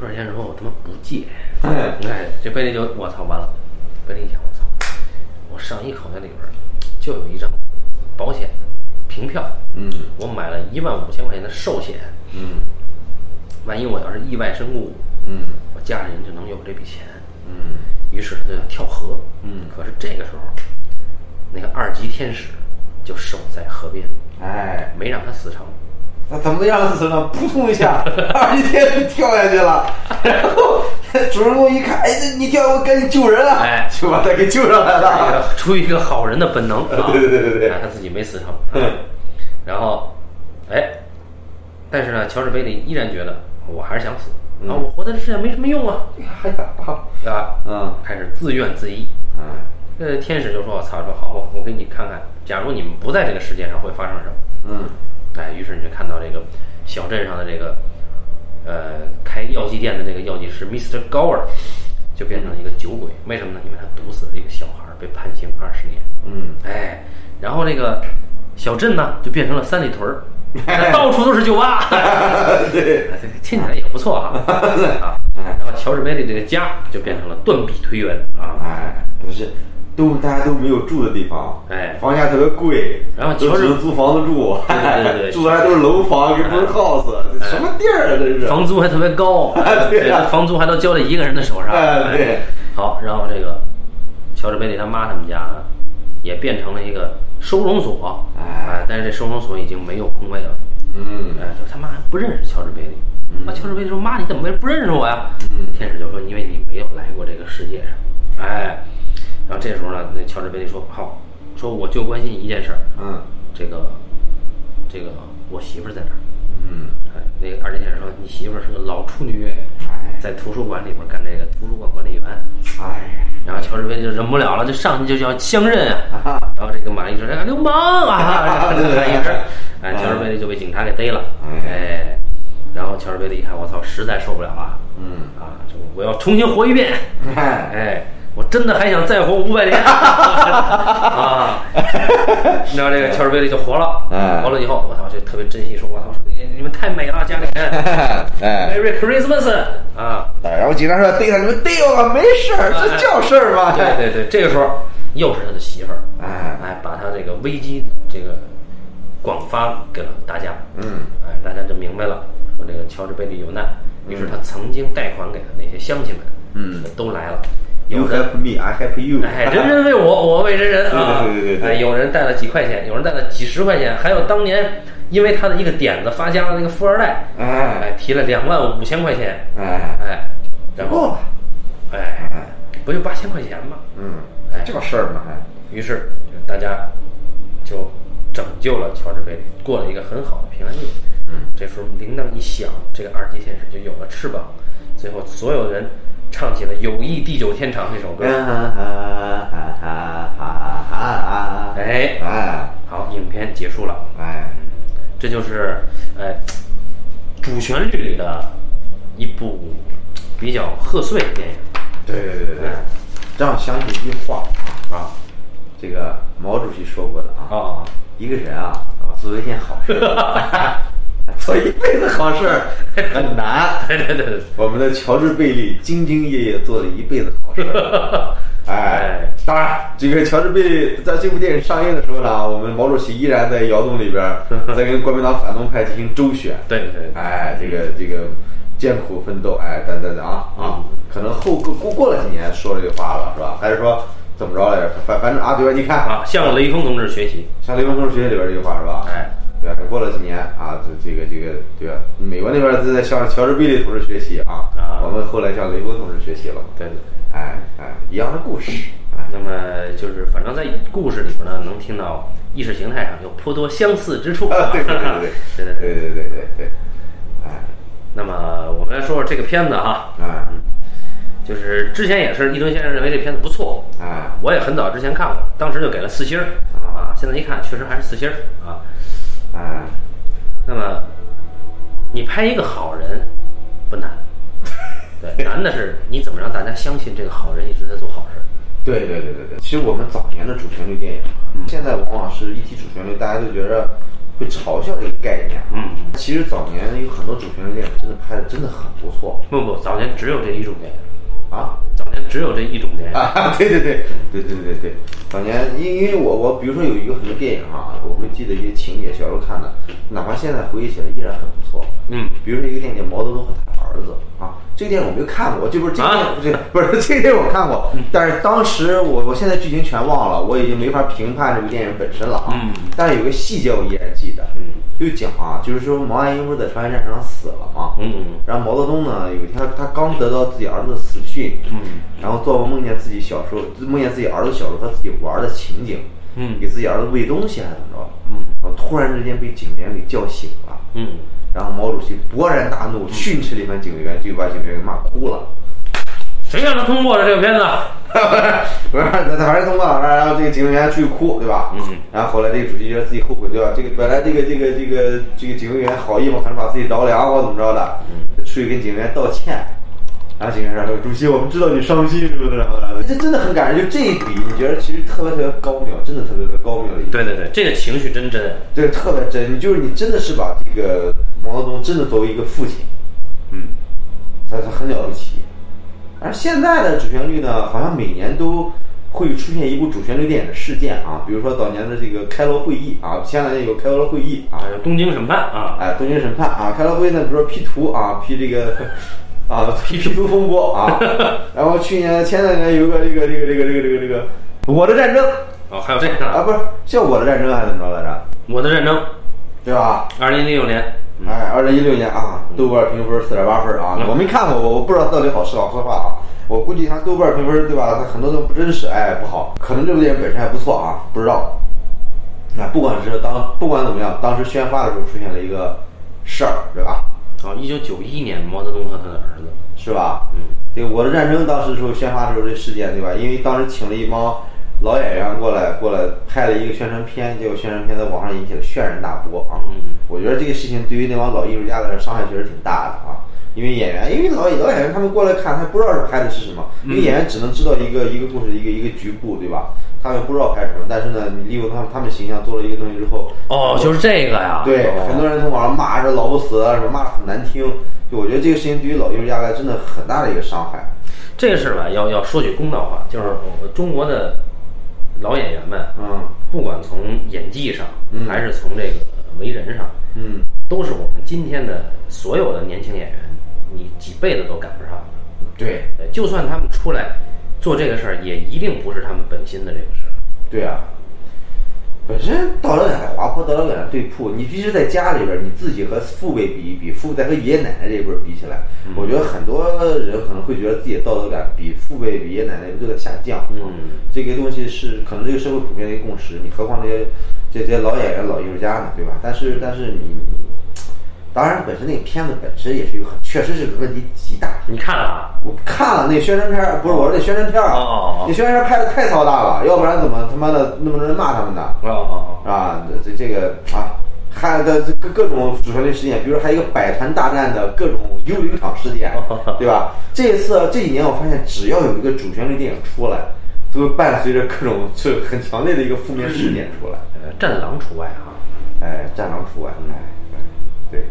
对，Porter 先生说：“我他妈不借。”哎哎，这贝利就我操完了。贝利一想，我操，我上衣口袋里边儿就有一张保险的凭票，嗯我买了一万五千块钱的寿险，嗯万一我要是意外身故，嗯我家里人就能有这笔钱。嗯于是他就要跳河。嗯可是这个时候，那个二级天使就守在河边，哎，没让他死成。他怎么样子呢？扑通一下，<laughs> 二级天就跳下去了，<laughs> 然后主人公一看，哎，这你跳，我赶紧救人啊！哎就把他给救上来了。出于一个好人的本能 <laughs> 啊，对对对对对哎他自己没死成，啊然后，哎，但是呢，乔治贝利依然觉得我还是想死啊，我活在这世界没什么用啊，还敢打？对吧？嗯开始自怨自艾。嗯呃，天使就说：“我操，说好，我我给你看看，假如你们不在这个世界上会发生什么。”嗯哎，于是你就看到这个小镇上的这个呃开药剂店的这个药剂师 Mr. Gower 就变成了一个酒鬼，为什么呢？因为他毒死了一个小孩，被判刑二十年。嗯，哎，然后这个小镇呢就变成了三里屯儿，<laughs> 到处都是酒吧，<laughs> 对，哎这个听起来也不错哈 <laughs> 啊。然后乔治梅里这个家就变成了断壁颓垣啊。哎，不是，都大家都没有住的地方，哎房价特别贵，然后乔治只能租房子住，对对对对 <laughs> 住的还都是楼房，跟不是 house，这什么地儿啊？这是。房租还特别高，<laughs> 对啊房租还都交在一个人的手上。哎对好，然后这个乔治贝利他妈他们家呢，也变成了一个收容所，哎但是这收容所已经没有空位了。嗯哎，就他妈还不认识乔治贝利。啊，乔治贝利说：“妈，你怎么不认识我呀？”嗯天使就说：“因为你没有来过这个世界上。”哎，然后这时候呢，那乔治贝利说：“好，说我就关心一件事儿，嗯这个这个我媳妇儿在哪儿？”嗯，哎，那个二级天使说：“你媳妇儿是个老处女，哎在图书馆里边干这个图书馆管理员。哎呀，”然后乔治贝利就忍不了了，就上去就要相认啊。然后这个玛丽说：“哎，<laughs> 流氓啊！”哎，乔治贝利就被警察给逮了。哎，然后乔治贝利一看，我操，实在受不了了嗯，啊！就我要重新活一遍。<laughs> 哎，<laughs> 哎，我真的还想再活五百年。<laughs> 啊！你知道这个乔治贝利就活了，哎。活了以后，我操，就特别珍惜，说我操，你你们太美了，家里人。<laughs> 哎，，Merry Christmas 啊！然后警察说逮他，你们逮我吧，没事儿，这叫事儿吗？对对对，这个时候又是他的媳妇儿，哎。哎，把他这个危机这个广发给了大家，嗯，哎，大家就明白了，说这个乔治贝利有难，于是他曾经贷款给的那些乡亲们，嗯，都来了，有 You help me, I help you。哎，人人为我，我为人人啊！对对对对对哎，有人带了几块钱，有人带了几十块钱，还有当年因为他的一个点子发家的那个富二代，哎哎，提了两万五千块钱，哎，哎，然后哎，哎，不就八千块钱吗？嗯，哎这个事儿嘛，还于是大家就拯救了乔治贝利，过了一个很好的平安夜。嗯，这时候铃铛一响，这个二级天使就有了翅膀，最后所有人唱起了《友谊地久天长》这首歌。哎，哎好，影片结束了。哎，这就是哎主旋律里的一部比较贺岁的电影。对对对对对，这样想起一句话啊，这个毛主席说过的啊，啊，一个人啊，做一件好事，<laughs> <laughs> 做一辈子好事 <laughs> 很难。对对对对，我们的乔治贝利兢兢业业做了一辈子好事。<laughs> 哎，当然，这个乔治贝利在这部电影上映的时候呢，我们毛主席依然在窑洞里边儿在跟国民党反动派进行周旋。对对对，哎，这个这个艰苦奋斗，哎，等等等啊啊，可能后过过过了几年说这句话了，是吧？还是说怎么着来着？反反正啊，对吧？你看啊，向雷锋同志学习。向雷锋同志学习里边这句话是吧？哎，过了几年啊这这个这个对吧？美国那边是在向乔治比利同志学习啊啊我们后来向雷锋同志学习了对。哎哎一样的故事啊那么就是反正在故事里边呢能听到意识形态上有颇多相似之处对对对对 <laughs> 对对对。哎。那么我们来说说这个片子哈啊。就是之前也是立敦先生认为这片子不错啊我也很早之前看过当时就给了四星儿啊现在一看确实还是四星儿啊哎，那么你拍一个好人不难，<laughs> 对，难的是你怎么让大家相信这个好人一直在做好事儿。对对对对对，其实我们早年的主旋律电影，现在往往是一提主旋律，大家都觉得会嘲笑这个概念。嗯，其实早年有很多主旋律电影真的拍的真的很不错不不，早年只有这一种电影，啊。只有这一种电影。啊，<laughs> 对对对对对对对，早年因因为我我比如说有一个很多电影啊，我会记得一些情节，小时候看的，哪怕现在回忆起来依然很不错。嗯，比如说一个电影叫《毛泽东和他儿子》啊，这个电影我没有看过，这不是这个不是这个电影我看过，但是当时我我现在剧情全忘了，我已经没法评判这个电影本身了啊。嗯但是有个细节我依然记得，嗯，就讲啊，就是说毛岸英不是在朝鲜战场上死了吗？嗯嗯然后毛泽东呢，有一天他他刚得到自己儿子的死讯，嗯然后做梦梦见自己小时候，梦见自己儿子小时候和自己玩的情景，嗯给自己儿子喂东西还是怎么着？嗯然后突然之间被警员给叫醒了，嗯，然后毛主席勃然大怒，训斥了一番警员，就把警员给骂哭了。谁让他通过了这个片子？<laughs> 不是，他还是通过了，然后这个警卫员出去哭，对吧？嗯。然后后来这个主席觉得自己后悔，对吧？这个本来这个这个这个这个警卫员好意嘛，可能把自己着凉或怎么着的，嗯，出去跟警卫员道歉。然后警员说：“主席，我们知道你伤心，是不是？”然后这真的很感人，就这一笔，你觉得其实特别特别高妙，真的特别特别高妙的一笔。对对对，这个情绪真真。对，特别真，你就是你真的是把这个毛泽东真的作为一个父亲，嗯，他他很了不起。而现在的主旋律呢，好像每年都会出现一部主旋律电影的事件啊，比如说早年的这个开罗会议啊，前两年有开罗会议啊，东京审判啊，哎，东京审判啊，开罗会议呢，比如说 P 图啊，P 这个 <laughs> 啊 P P 图风波啊，<laughs> 然后去年前两年有个这个这个这个这个这个这个我的战争哦，还有这个啊，不是叫我的战争还是怎么着来着？我的战争，对吧？二零零六年，哎，二零一六年啊，豆瓣评分四点八分啊，嗯我没看过，我我不知道到底好是好是坏啊。我估计它豆瓣评分对吧？它很多都不真实，哎，不好。可能这部电影本身还不错啊，不知道。那不管是当不管怎么样，当时宣发的时候出现了一个事儿，对吧？啊，一九九一年，毛泽东和他的儿子，是吧？嗯，对《我的战争》当时时候宣发的时候这事件，对吧？因为当时请了一帮老演员过来，过来拍了一个宣传片，结果宣传片在网上引起了轩然大波啊。嗯我觉得这个事情对于那帮老艺术家来说伤害确实挺大的啊。因为演员，因为老老演员他们过来看，他不知道是拍的是什么，因为演员只能知道一个一个故事一个一个局部，对吧？他们不知道拍什么，但是呢，你利用他们他们形象做了一个东西之后，哦，就是这个呀，对，哦很多人从网上骂这老不死啊，什么骂的很难听。就我觉得这个事情对于老艺术家来真的很大的一个伤害。这个事儿吧，要要说句公道话，就是我中国的老演员们，嗯不管从演技上，嗯还是从这个为人上，嗯，都是我们今天的所有的年轻演员，你几辈子都赶不上的。对呃就算他们出来做这个事儿，也一定不是他们本心的这个事儿。对啊。本身道德感的滑坡，道德感的对铺，你必须在家里边儿，你自己和父辈比一比，父辈再和爷爷奶奶这一辈儿比起来，我觉得很多人可能会觉得自己的道德感比父辈、比爷爷奶奶都在下降。嗯，这个东西是可能这个社会普遍的一个共识，你何况这些这些老演员、老艺术家呢，对吧？但是但是你，当然本身那个片子本身也是有很确实是个问题极大。你看了啊？我看了那宣传片儿，不是我说那宣传片儿哦哦哦那宣传片儿拍的太操蛋了，要不然怎么他妈的那么多人骂他们呢？啊，这这这个啊，还的这各各种主旋律事件，比如还有一个百团大战的各种幽灵场事件，对吧？这一次这几年我发现，只要有一个主旋律电影出来，都会伴随着各种是很强烈的一个负面事件出来。呃，战狼除外哈。哎，战狼除外，哎，哎对，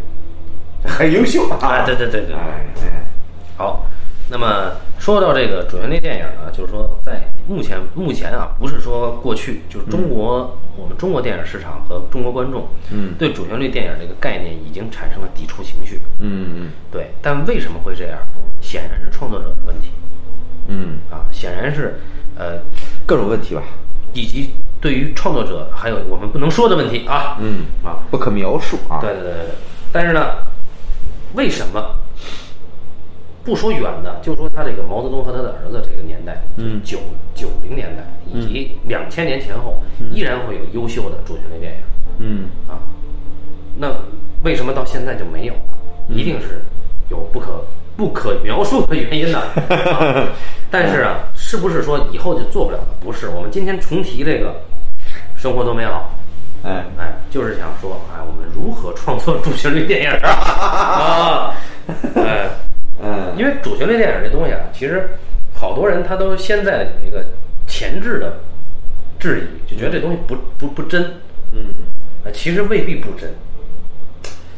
很优秀啊！哎，对对对对。哎哎，好，那么说到这个主旋律电影呢，就是说在目前目前啊，不是说过去，就是中国、我们中国电影市场和中国观众，嗯对主旋律电影这个概念已经产生了抵触情绪。嗯嗯对，但为什么会这样？显然是创作者的问题嗯，啊，显然是呃，各种问题吧，以及对于创作者还有我们不能说的问题啊，嗯啊，不可描述啊。对对对对对。但是呢，为什么不说远的，就说他这个毛泽东和他的儿子这个年代，嗯九九零年代以及两千年前后，依然会有优秀的主旋律电影嗯啊。那为什么到现在就没有了？一定是有不可不可描述的原因的。<laughs> 啊、但是啊，是不是说以后就做不了了？不是，我们今天重提这个生活多美好。哎哎，就是想说，哎，我们如何创作主旋律电影啊？<laughs> 啊，哎，嗯，因为主旋律电影这东西啊，其实好多人他都现在有一个前置的质疑，就觉得这东西不不不真，嗯。啊，其实未必不真。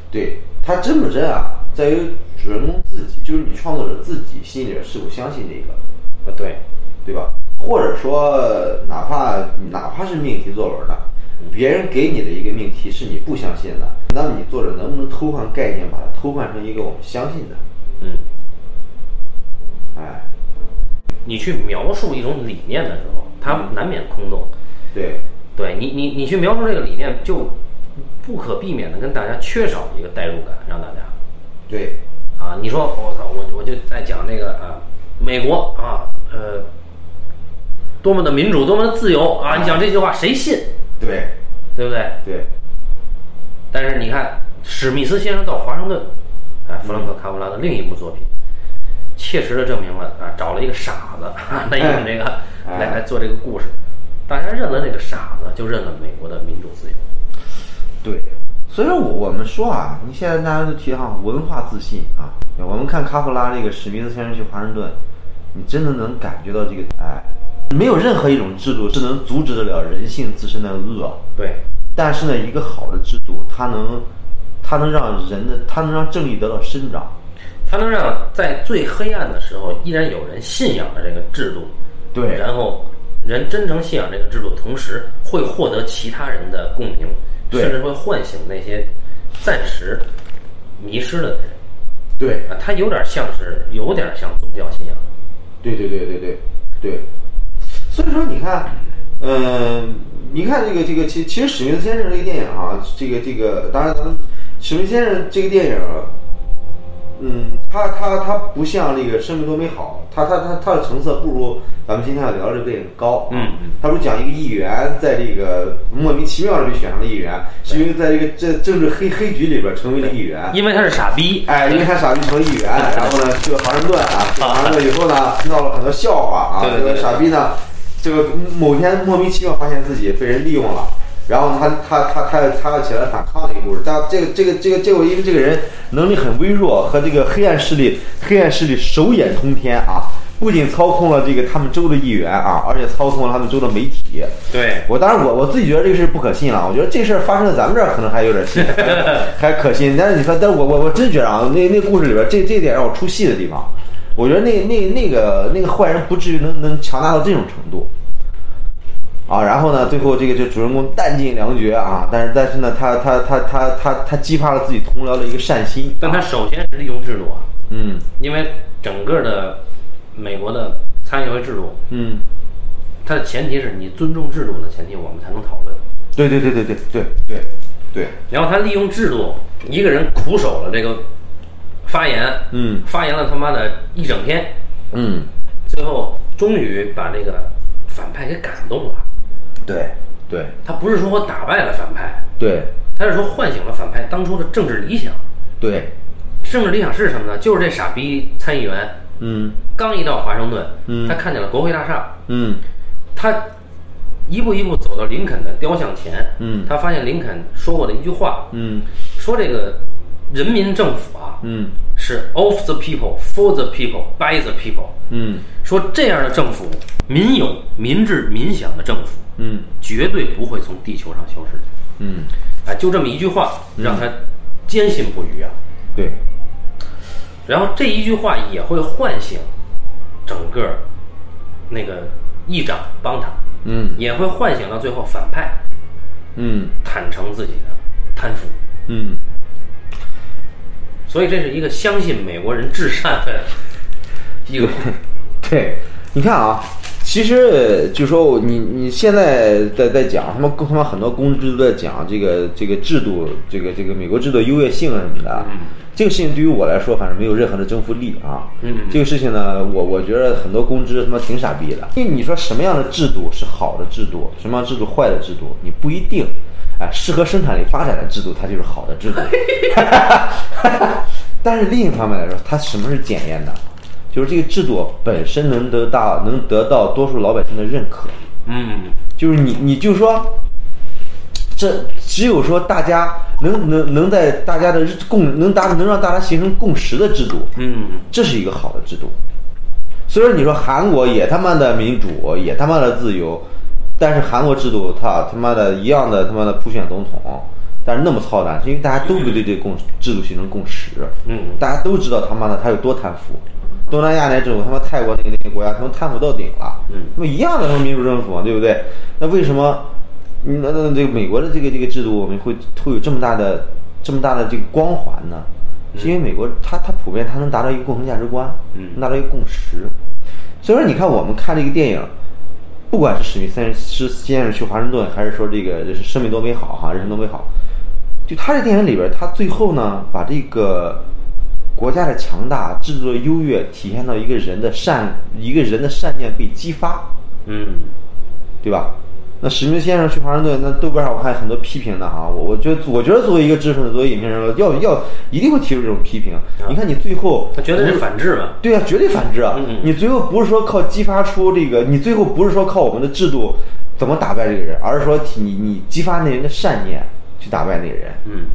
对他真不真啊，在于主人公自己，就是你创作者自己心里边是否相信这个，啊，对，对吧？或者说，哪怕哪怕是命题作文的，别人给你的一个命题是你不相信的，那么你作者能不能偷换概念，把它偷换成一个我们相信的？嗯，哎，你去描述一种理念的时候，它难免空洞。对，对你，你你去描述这个理念，就不可避免的跟大家缺少一个代入感，让大家对啊，你说我操，我我就在讲这个啊，美国啊，呃，多么的民主，多么的自由啊！你讲这句话谁信？对。对不对？对，但是你看，史密斯先生到华盛顿，哎，弗兰克·卡普拉的另一部作品，切实的证明了啊，找了一个傻子 <laughs> 来用这个来来做这个故事，大家认了这个傻子，就认了美国的民主自由。对，所以说我我们说啊，你现在大家都提倡文化自信啊，我们看卡普拉这个史密斯先生去华盛顿，你真的能感觉到这个哎，没有任何一种制度是能阻止得了人性自身的恶。对，但是呢，一个好的制度，它能，它能让人的，它能让正义得到伸张，它能让在最黑暗的时候依然有人信仰的这个制度，对。然后人真诚信仰这个制度，同时会获得其他人的共鸣，甚至会唤醒那些暂时迷失了的人。对，啊，它有点像是，有点像宗教信仰。对对对对对对，所以说你看，嗯、你看这个这个，其其实史密斯先生这个电影啊，这个这个，当然咱们史密斯先生这个电影，嗯，他他他不像那个《生命多美好》，他他他他的成色不如咱们今天要聊的这个电影高。嗯嗯，他不是讲一个议员在这个莫名其妙的被选上了议员，是因为在这个这政治黑黑局里边成为了议员。因为他是傻逼。哎，因为他傻逼成了议员，然后呢去了华盛顿啊，去了华盛顿以后呢，闹了很多笑话啊。这个傻逼呢，这个某天莫名其妙发现自己被人利用了，然后他他他他他要起来反抗的一个故事。但这个这个这个结果，因为这个人能力很微弱，和这个黑暗势力黑暗势力手眼通天啊，不仅操控了这个他们州的议员啊，而且操控了他们州的媒体。对，我当然我我自己觉得这个事不可信了，我觉得这事儿发生在咱们这儿可能还有点信，<laughs> 还可信。但是你说，但是我我我真觉得啊，那那故事里边这这点让我出戏的地方，我觉得那那那个那个坏人不至于能能强大到这种程度。啊，然后呢，最后这个这主人公弹尽粮绝啊，但是但是呢，他他他他他他激发了自己同僚的一个善心，但他首先是利用制度啊，嗯因为整个的美国的参议会制度，嗯，它的前提是你尊重制度的前提，我们才能讨论。对对对对对对对对，然后他利用制度，一个人苦守了这个发言，嗯发言了他妈的一整天，嗯，最后终于把这个反派给感动了。对对他不是说我打败了反派，对他是说唤醒了反派当初的政治理想。对，政治理想是什么呢？就是这傻逼参议员嗯。刚一到华盛顿，嗯。他看见了国会大厦，嗯。他一步一步走到林肯的雕像前，嗯。他发现林肯说过的一句话，嗯。说这个人民政府啊，嗯。是 of the people, for the people, by the people。嗯。说这样的政府，民有、民治、民享的政府，嗯。绝对不会从地球上消失。嗯，啊，就这么一句话，让他坚信不渝啊。对，然后这一句话也会唤醒整个那个议长帮他，嗯也会唤醒到最后反派嗯坦诚自己的贪腐。嗯，所以这是一个相信美国人至善的 <laughs> 一个。对，你看啊，其实呃就说你你现在在在讲他们他们很多公知都在讲这个这个制度，这个这个美国制度优越性什么的。这个事情对于我来说，反正没有任何的征服力啊。嗯这个事情呢，我我觉得很多公知他妈挺傻逼的。因为你说什么样的制度是好的制度，什么样制度坏的制度，你不一定。哎，适合生产力发展的制度，它就是好的制度。<laughs> <laughs> 但是另一方面来说，它什么是检验的？就是这个制度本身能得到能得到多数老百姓的认可。嗯，就是你你就说，这只有说大家能能能在大家的共能达能让大家形成共识的制度，嗯，这是一个好的制度。虽然你说韩国也他妈的民主，也他妈的自由，但是韩国制度他他妈的一样的他妈的普选总统，但是那么操蛋，是因为大家都不对这共制度形成共识。嗯，大家都知道他妈的他有多贪腐。东南亚那政府，他妈泰国那个那些国家，他们贪腐到顶了，嗯那么一样的他们民主政府，对不对？那为什么，嗯那那这个美国的这个这个制度，我们会会有这么大的这么大的这个光环呢？是因为美国它它普遍它能达到一个共同价值观，嗯达到一个共识。所以说，你看我们看这个电影，不管是史密斯先生去华盛顿，还是说这个是《生命多美好》哈，《人生多美好》，就他这电影里边，他最后呢，把这个国家的强大、制度的优越体现到一个人的善，一个人的善念被激发，嗯，对吧？那史密斯先生去华盛顿，那豆瓣上我看很多批评的哈，我我觉得我觉得作为一个知识分子，作为影评人，要要一定会提出这种批评。你看你最后，他绝对是反制嘛？对啊，绝对反制啊！嗯嗯你最后不是说靠激发出这个，你最后不是说靠我们的制度怎么打败这个人，而是说你你激发那人的善念去打败那个人。嗯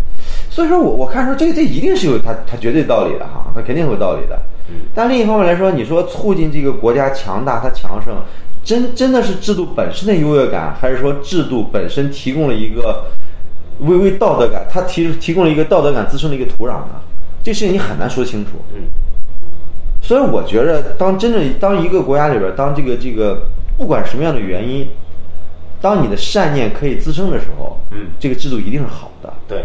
所以说我我看说这这一定是有他他绝对道理的哈，他肯定有道理的。嗯但另一方面来说，你说促进这个国家强大，它强盛，真真的是制度本身的优越感，还是说制度本身提供了一个微微道德感，它提提供了一个道德感滋生的一个土壤呢？这事情你很难说清楚。嗯所以我觉着，当真正当一个国家里边，当这个这个不管什么样的原因，当你的善念可以滋生的时候，嗯，这个制度一定是好的。对，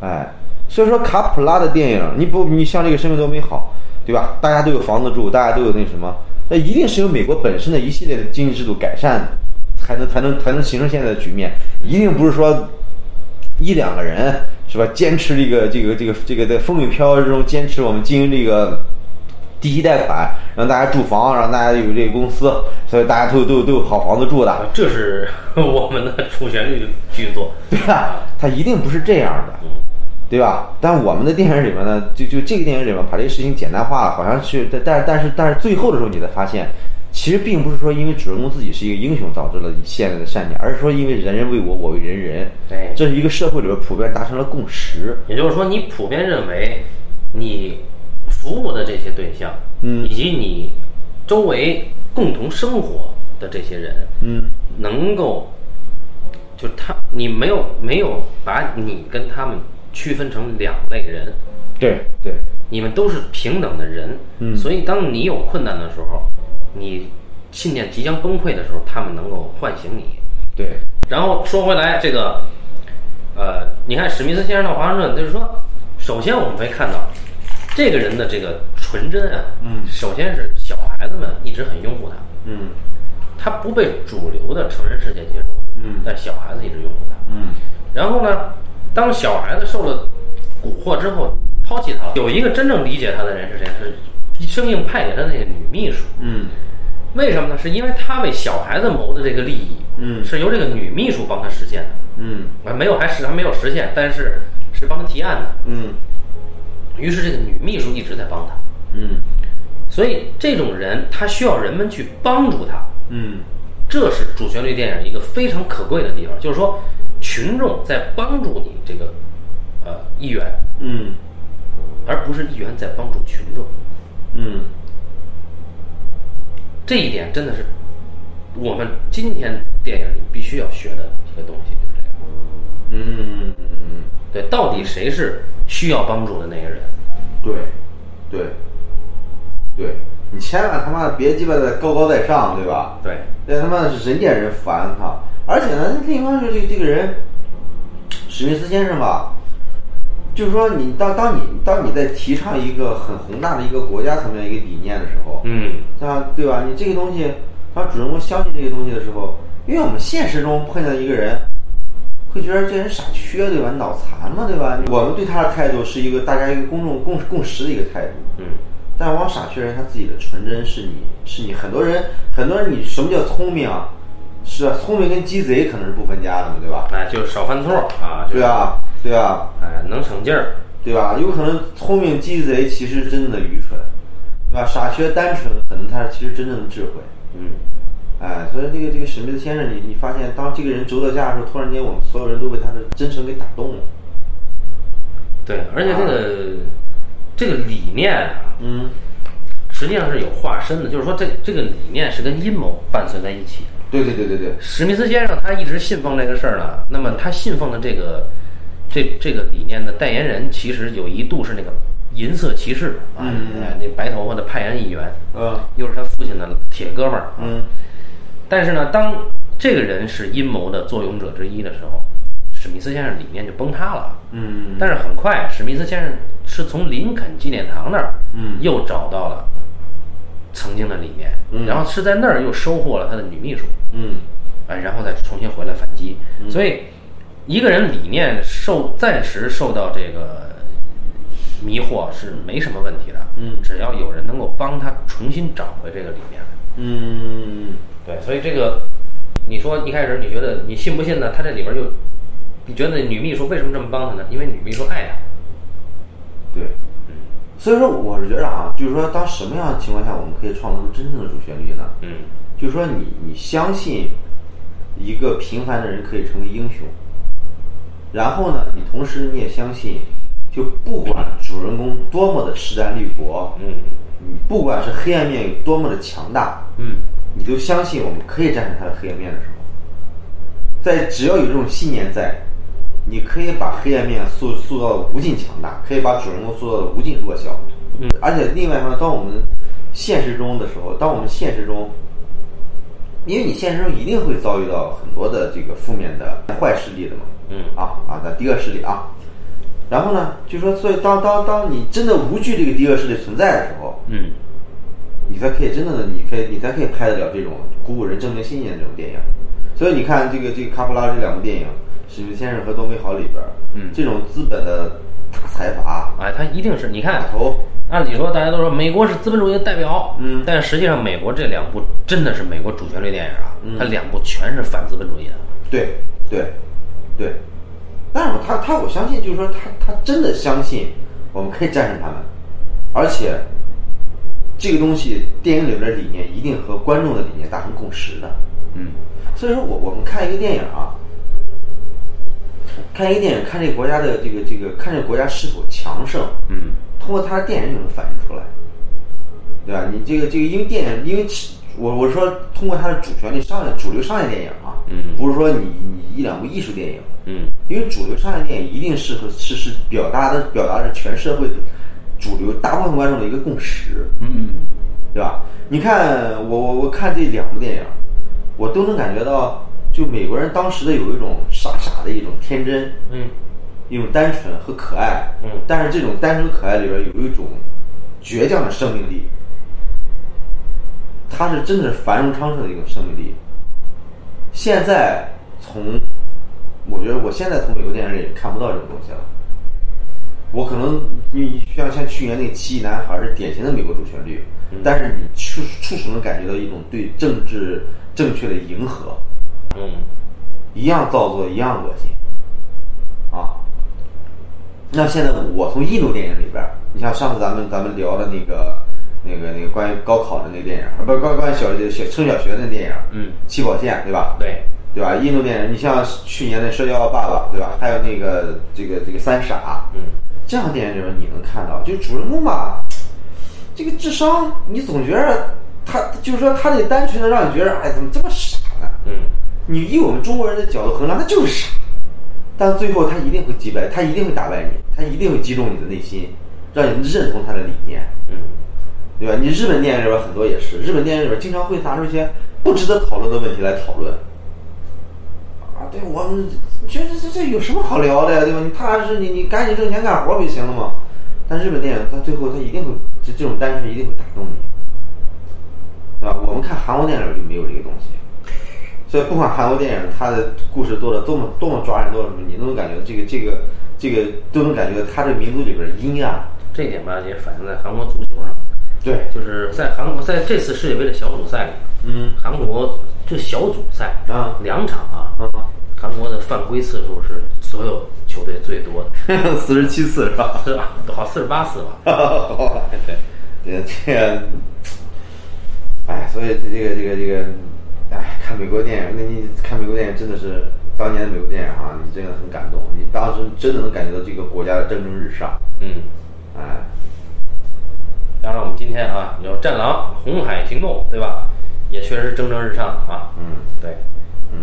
哎，所以说卡普拉的电影，你不你像这个《生命多美好》，对吧？大家都有房子住，大家都有那什么，那一定是由美国本身的一系列的经济制度改善，才能才能才能形成现在的局面。一定不是说一两个人是吧？坚持这个这个这个这个在风雨飘摇之中坚持我们经营这个低息贷款，让大家住房，让大家有这个公司，所以大家都有都有都有好房子住的。啊这是 <laughs> 我们的主旋律剧作。对吧？它一定不是这样的，对吧？但我们的电影里面呢，就就这个电影里面把这个事情简单化了，好像是，但但但是但是最后的时候，你才发现，其实并不是说因为主人公自己是一个英雄导致了现在的善念，而是说因为人人为我，我为人人，对这是一个社会里边普遍达成了共识。也就是说，你普遍认为你服务的这些对象，嗯以及你周围共同生活的这些人，嗯能够，就他，你没有没有把你跟他们区分成两类人，对对，你们都是平等的人，嗯。所以当你有困难的时候，你信念即将崩溃的时候，他们能够唤醒你。对，然后说回来，这个，呃，你看史密斯先生到华盛顿，就是说，首先我们会看到这个人的这个纯真啊，嗯。首先是小孩子们一直很拥护他，嗯。他不被主流的成人世界接受，嗯。但小孩子一直拥护他。嗯。然后呢，当小孩子受了蛊惑之后，抛弃他了。有一个真正理解他的人是谁？是生硬派给他的那个女秘书。嗯为什么呢？是因为他为小孩子谋的这个利益，嗯是由这个女秘书帮他实现的。嗯啊，没有，还是还没有实现，但是是帮他提案的。嗯于是这个女秘书一直在帮他，嗯所以这种人他需要人们去帮助他，嗯这是主旋律电影一个非常可贵的地方，就是说群众在帮助你这个呃议员，嗯而不是议员在帮助群众。嗯这一点真的是我们今天电影里必须要学的一个东西，就是这个。嗯嗯，对，到底谁是需要帮助的那个人？对对对，你千万他妈的别鸡巴的高高在上，对吧？对，那他妈的是人见人烦他，而且呢，另一方面就是这个这个人，史密斯先生吧，就是说你当当你当你在提倡一个很宏大的一个国家层面的一个理念的时候，嗯，像对吧？你这个东西，当主人公相信这个东西的时候，因为我们现实中碰见一个人，会觉得这人傻缺，对吧？脑残嘛，对吧？我们对他的态度是一个大家一个公众共共识的一个态度，嗯，但往往傻缺人他自己的纯真是你是你很多人很多人你什么叫聪明啊？是啊，聪明跟鸡贼可能是不分家的嘛，对吧？哎，就是少犯错啊，对，啊，对啊，哎，能省劲儿，对吧？有可能聪明鸡贼其实是真正的愚蠢，对吧？傻缺单纯可能他其实真正的智慧。嗯，哎，所以这个这个史密斯先生，你你发现，当这个人走到家的时候，突然间我们所有人都被他的真诚给打动了。对，而且这个、这个理念啊，嗯，实际上是有化身的，就是说这这个理念是跟阴谋伴随在一起的。对对对对对，史密斯先生他一直信奉这个事儿呢，那么他信奉的这个这这个理念的代言人，其实有一度是那个银色骑士啊，那白头发的派安议员，嗯又是他父亲的铁哥们儿。啊嗯但是呢，当这个人是阴谋的作俑者之一的时候，史密斯先生理念就崩塌了。嗯但是很快，史密斯先生是从林肯纪念堂那儿，嗯又找到了曾经的理念，嗯然后是在那儿又收获了他的女秘书，嗯哎，然后再重新回来反击。所以，一个人理念受暂时受到这个迷惑是没什么问题的，嗯只要有人能够帮他重新找回这个理念。嗯，对，所以这个，你说一开始你觉得你信不信呢？他这里边就，你觉得女秘书为什么这么帮他呢？因为女秘书爱他。对，所以说我是觉得啊，就是说，当什么样的情况下我们可以创造出真正的主旋律呢？嗯。就是说你你相信一个平凡的人可以成为英雄，然后呢，你同时你也相信，就不管主人公多么的势单力薄，嗯。你不管是黑暗面有多么的强大，嗯。你都相信我们可以战胜他的黑暗面的时候，在只要有这种信念在，你可以把黑暗面塑塑造的无尽强大，可以把主人公塑造的无尽弱小。嗯，而且另外一方面，当我们现实中的时候，当我们现实中，因为你现实中一定会遭遇到很多的这个负面的坏势力的嘛，嗯。啊啊的第二势力啊，然后呢，就说所以当当当你真的无惧这个第二势力存在的时候，嗯。你才可以真正的，你可以，你才可以拍得了这种鼓舞人正面信念的这种电影。所以你看这个这个卡普拉这两部电影《史密斯先生》和《东北好》里边，嗯。这种资本的大财阀哎，他一定是你看大，头，按理说大家都说美国是资本主义的代表，嗯。但实际上美国这两部真的是美国主旋律电影啊，嗯。它两部全是反资本主义的。对对对，但是他他我相信，就是说他他真的相信我们可以战胜他们，而且这个东西电影里边的理念一定和观众的理念达成共识的。嗯。所以说我我们看一个电影啊，看一个电影，看这个国家的这个这个，看这个国家是否强盛，嗯。通过他的电影就能反映出来，对吧？你这个这个，因为电影，因为我我说通过他的主旋律商业主流商业电影啊，嗯。不是说你你一两部艺术电影，嗯。因为主流商业电影一定是和是是表达的表达着全社会的主流大部分观众的一个共识，嗯。对吧？你看我我我看这两部电影，我都能感觉到，就美国人当时的有一种傻傻的一种天真，嗯一种单纯和可爱，嗯但是这种单纯可爱里边有一种倔强的生命力，它是真的是繁荣昌盛的一种生命力。现在从，我觉得我现在从美国电影里看不到这种东西了。我可能你像像去年那个《奇异男孩》是典型的美国主旋律，但是你处处处能感觉到一种对政治正确的迎合，嗯一样造作，一样恶心，啊。那现在我从印度电影里边，你像上次咱们咱们聊的那个那个那个关于高考的那电影，啊不是关关于小小升小学的那电影，嗯，起跑线对吧？对，对吧？印度电影，你像去年的《摔跤爸爸》，对吧？还有那个这个这个《三傻》，嗯这样的电影里面你能看到，就主人公吧，这个智商，你总觉得他就是说他得单纯的让你觉得，哎，怎么这么傻呢？嗯你以我们中国人的角度衡量，他就是傻，但最后他一定会击败，他一定会打败你，他一定会击中你的内心，让你认同他的理念，嗯对吧？你日本电影里边很多也是，日本电影里边经常会拿出一些不值得讨论的问题来讨论。啊，对我们觉得这这有什么好聊的呀，对吧？你踏踏实实，你你赶紧挣钱干活不就行了吗？但日本电影，它最后他一定会这这种单纯一定会打动你，对吧？我们看韩国电影就没有这个东西，所以不管韩国电影它的故事做的多么多么抓人多么什么，你都能感觉这个这个这个都能感觉它这个民族里边阴暗。这一点吧也反映在韩国足球上，对，就是在韩国在这次世界杯的小组赛里，嗯韩国这小组赛啊两场啊，啊，韩国的犯规次数是所有球队最多的，<laughs> 四十七次是吧？是吧？好四十八次吧？<laughs> 对，这这个，哎，所以这这个这个这个，哎，看美国电影，那你看美国电影真的是当年的美国电影啊，你真的很感动，你当时真的能感觉到这个国家的蒸蒸日上，嗯。哎，当然，我们今天啊有《战狼》《红海行动》，对吧？也确实蒸蒸日上啊。嗯，对，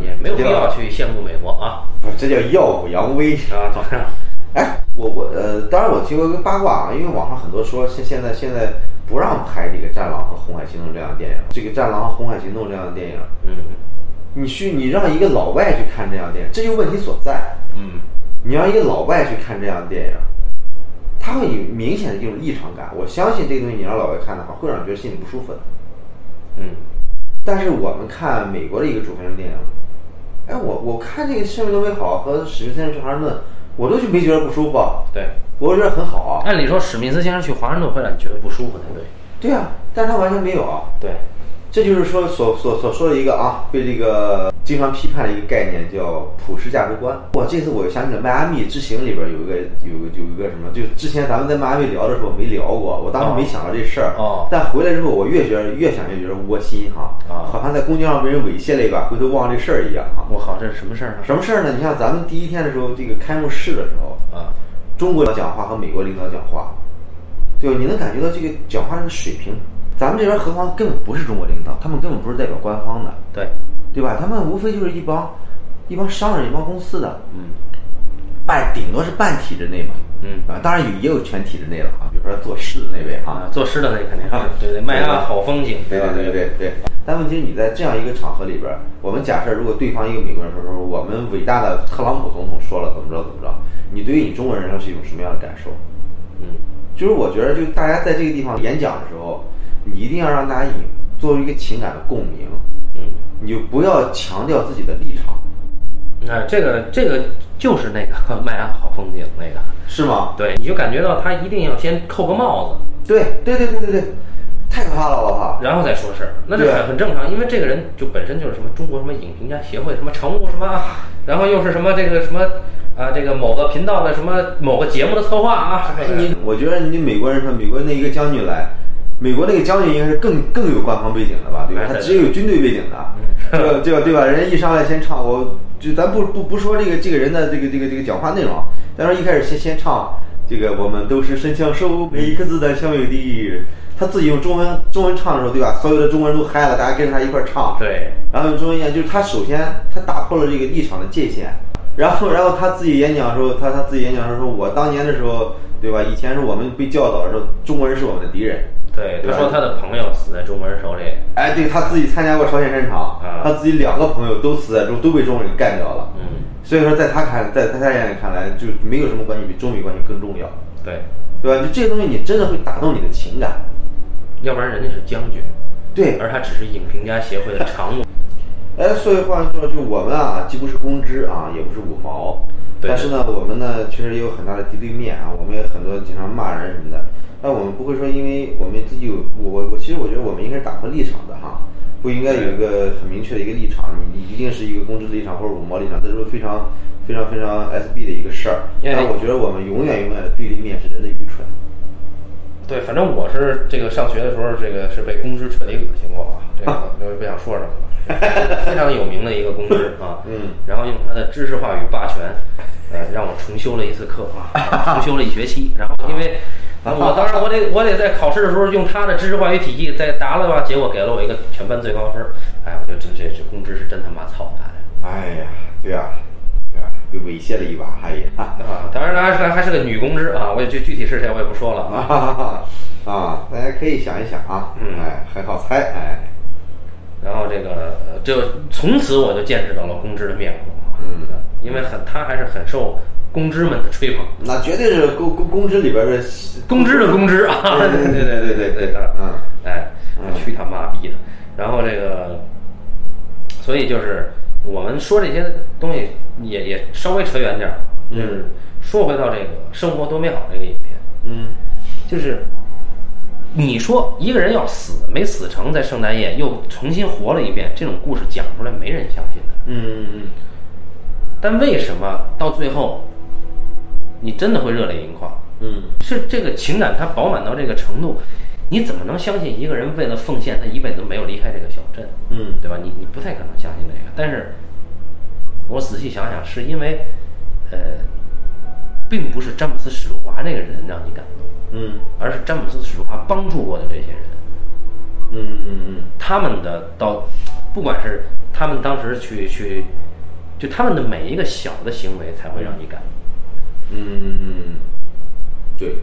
也没有必要去羡慕美国啊。不，这叫耀武扬威。啊，对啊，哎，我我呃，当然我听过一个八卦啊，因为网上很多说现现在现在不让拍这个《战狼》和《红海行动》这样的电影，这个《战狼》和《红海行动》这样的电影，嗯你去你让一个老外去看这样的电影，这就问题所在。嗯你让一个老外去看这样的电影，他会有明显的这种异常感。我相信这个东西你让老外看的话，会让人觉得心里不舒服的。嗯但是我们看美国的一个主旋律电影，哎，我我看这个《生命多美好》和《史密斯先生去顿》，我都就没觉得不舒服。对，我觉得很好啊。按理说，史密斯先生去华盛顿会让你觉得不舒服才对。对啊，但是他完全没有啊。对。这就是说所所所说的一个啊，被这个经常批判的一个概念，叫普世价值观。哇，这次我又想起了迈阿密之行里边有一个有有一个什么，就之前咱们在迈阿密聊的时候没聊过，我当时没想到这事儿。哦。但回来之后，我越觉得越想越觉得窝心哈。啊。好像在公交上被人猥亵了一把，回头忘了这事儿一样哈。我靠，这是什么事儿呢？什么事儿呢？你像咱们第一天的时候，这个开幕式的时候啊，中国讲话和美国领导讲话，对吧？你能感觉到这个讲话的水平。咱们这边何况根本不是中国领导，他们根本不是代表官方的，对，对吧？他们无非就是一帮一帮商人、一帮公司的，嗯，半顶多是半体制内嘛，嗯啊，当然也也有全体制内了啊，比如说做诗的那位啊，做诗的那肯定是，对对，麦阿好风景，对对对对对。但问题是你在这样一个场合里边，我们假设如果对方一个美国人说说我们伟大的特朗普总统说了怎么着怎么着，你对于你中国人来说是一种什么样的感受？嗯，就是我觉得，就大家在这个地方演讲的时候。你一定要让大家以作为一个情感的共鸣，嗯，你就不要强调自己的立场。那这个这个就是那个 <laughs> 麦安好风景那个，是吗？对，你就感觉到他一定要先扣个帽子。对对对对对对，太可怕了，我靠！然后再说事儿，那这很很正常，因为这个人就本身就是什么中国什么影评家协会什么常务什么，然后又是什么这个什么啊这个某个频道的什么某个节目的策划啊。你我觉得你美国人说美国那一个将军来。美国那个将军应该是更更有官方背景的吧，对吧？他只有军队背景的，这个 <laughs> 这个对吧？人家一上来先唱，我就咱不不不说这个这个人的这个这个这个讲话内容，咱说一开始先先唱这个我们都是神枪手，每一颗子弹消灭敌人。他自己用中文中文唱的时候，对吧？所有的中国人都嗨了，大家跟着他一块儿唱。对。然后用中文演，就是他首先他打破了这个立场的界限，然后然后他自己演讲的时候，他他自己演讲的时候说，我当年的时候，对吧？以前是我们被教导的时候，中国人是我们的敌人。对，他说他的朋友死在中国人手里。哎，对他自己参加过朝鲜战场，他自己两个朋友都死在中，都被中国人干掉了。嗯，所以说在他看，在在他眼里看来，就没有什么关系比中美关系更重要。对，对吧？就这些东西，你真的会打动你的情感。要不然人家是将军，对，而他只是影评家协会的常务。哎，所以话说，就我们啊，既不是公知啊，也不是五毛，但是呢，我们呢，确实也有很大的敌对面啊，我们也很多经常骂人什么的。但我们不会说，因为我们自己有我我我，其实我觉得我们应该是打破立场的哈，不应该有一个很明确的一个立场，你你一定是一个公知立场或者五毛立场，这是非常非常非常 SB 的一个事儿。但我觉得我们永远永远的对立面是人的愚蠢。对，反正我是这个上学的时候，这个是被公知彻底恶心过啊，这个我也不想说什么了，非常有名的一个公知 <laughs> 啊，嗯，然后用他的知识话语霸权，呃，让我重修了一次课啊，<laughs> 重修了一学期，然后因为。<laughs> 我当然，我得我得在考试的时候用他的知识话语体系再答了吧，结果给了我一个全班最高分。哎，我觉得这这这公知是真他妈操蛋哎呀，对呀，猥亵了一把，哎呀。啊，当然还是还是个女公知啊，我也具具体是谁我也不说了啊。<laughs> 啊，大家可以想一想啊，嗯，哎，很好猜，哎。然后这个就从此我就见识到了公知的面孔，嗯，因为很他还是很受。公知们的吹捧，那绝对是公公公知里边的公知的公知啊！对对对对对对，嗯，哎，去他妈逼的！然后这个，所以就是我们说这些东西也也稍微扯远点儿，就是说回到这个《生活多美好》这个影片，嗯，就是你说一个人要死没死成，在圣诞夜又重新活了一遍，这种故事讲出来没人相信的，嗯嗯嗯，但为什么到最后？你真的会热泪盈眶，嗯，是这个情感它饱满到这个程度，你怎么能相信一个人为了奉献，他一辈子都没有离开这个小镇？嗯，对吧？你你不太可能相信这个。但是，我仔细想想，是因为，呃，并不是詹姆斯史都华那个人让你感动，嗯，而是詹姆斯史都华帮助过的这些人，嗯嗯嗯，他们的到，不管是他们当时去去，就他们的每一个小的行为，才会让你感动。嗯，对，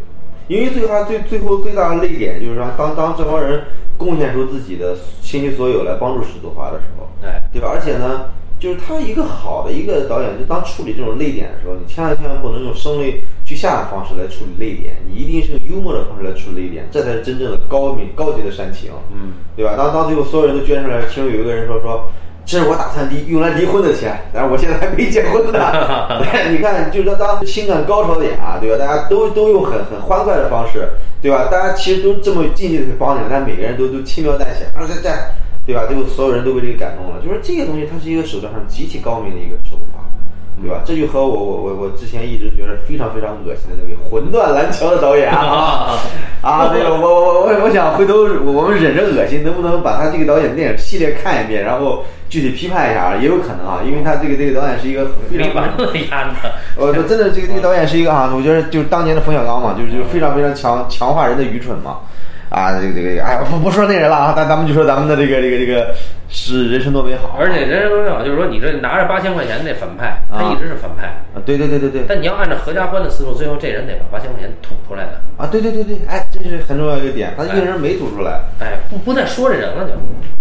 因为最后最最后最大的泪点就是说，当当这帮人贡献出自己的倾其所有来帮助史都华的时候，哎，对吧？而且呢，就是他一个好的一个导演，就当处理这种泪点的时候，你千万千万不能用声泪俱下的方式来处理泪点，你一定是用幽默的方式来处理泪点，这才是真正的高明高级的煽情，嗯，对吧？当当最后所有人都捐出来，其中有一个人说说。这是我打算离用来离婚的钱，但是我现在还没结婚呢。<laughs> 你看，就是说当情感高潮点啊，对吧？大家都都用很很欢快的方式，对吧？大家其实都这么尽力的去帮你，但每个人都都轻描淡写，啊，在在，对吧？最后所有人都被这个感动了。就是这个东西，它是一个手段上极其高明的一个手法。对吧？这就和我我我我之前一直觉得非常非常恶心的那位《魂断蓝桥》的导演啊 <laughs> 啊！对，我我我我想回头我们忍着恶心，能不能把他这个导演电影系列看一遍，然后具体批判一下？也有可能啊，因为他这个这个导演是一个非常完了呀！<laughs> 我真的这个这个导演是一个啊，我觉得就是当年的冯小刚嘛，就是就是非常非常强强化人的愚蠢嘛。啊，这个这个，哎，不不说那人了啊，咱咱们就说咱们的这个这个这个是人生多美好。而且人生多美好，就是说你这拿着八千块钱那反派，他一直是反派啊。对对对对对。但你要按照合家欢的思路，最后这人得把八千块钱吐出来的啊。对对对对，哎，这是很重要一个点，他一个人没吐出来，哎，不不再说这人了就。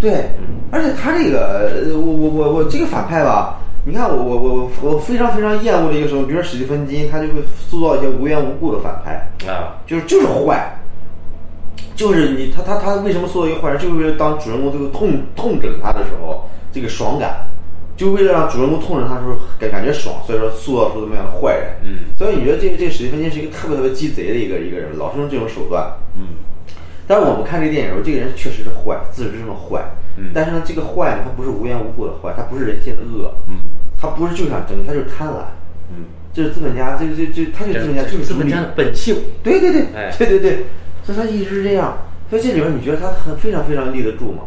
对，而且他这个，我我我我这个反派吧，你看我我我我非常非常厌恶的一个什么，比如说史蒂芬金，他就会塑造一些无缘无故的反派啊，就是就是坏。就是你他他他为什么塑造一个坏人？就是为了当主人公最后痛痛整他的时候，这个爽感，就为了让主人公痛整他的时候感感觉爽，所以说塑造出这么样的坏人。嗯，所以你觉得这个这个史蒂芬金是一个特别特别鸡贼的一个一个人，老是用这种手段。嗯，但是我们看这个电影的时候，这个人确实是坏，自始至终的坏。嗯，但是呢，这个坏呢，他不是无缘无故的坏，他不是人性的恶。嗯，他不是就想争，他就是贪婪。嗯，这是资本家，这这这，他就是资本家，就是资本家的本性。对对对，哎，对对对，所以他一直是这样。所以这里面你觉得他很非常非常立得住吗？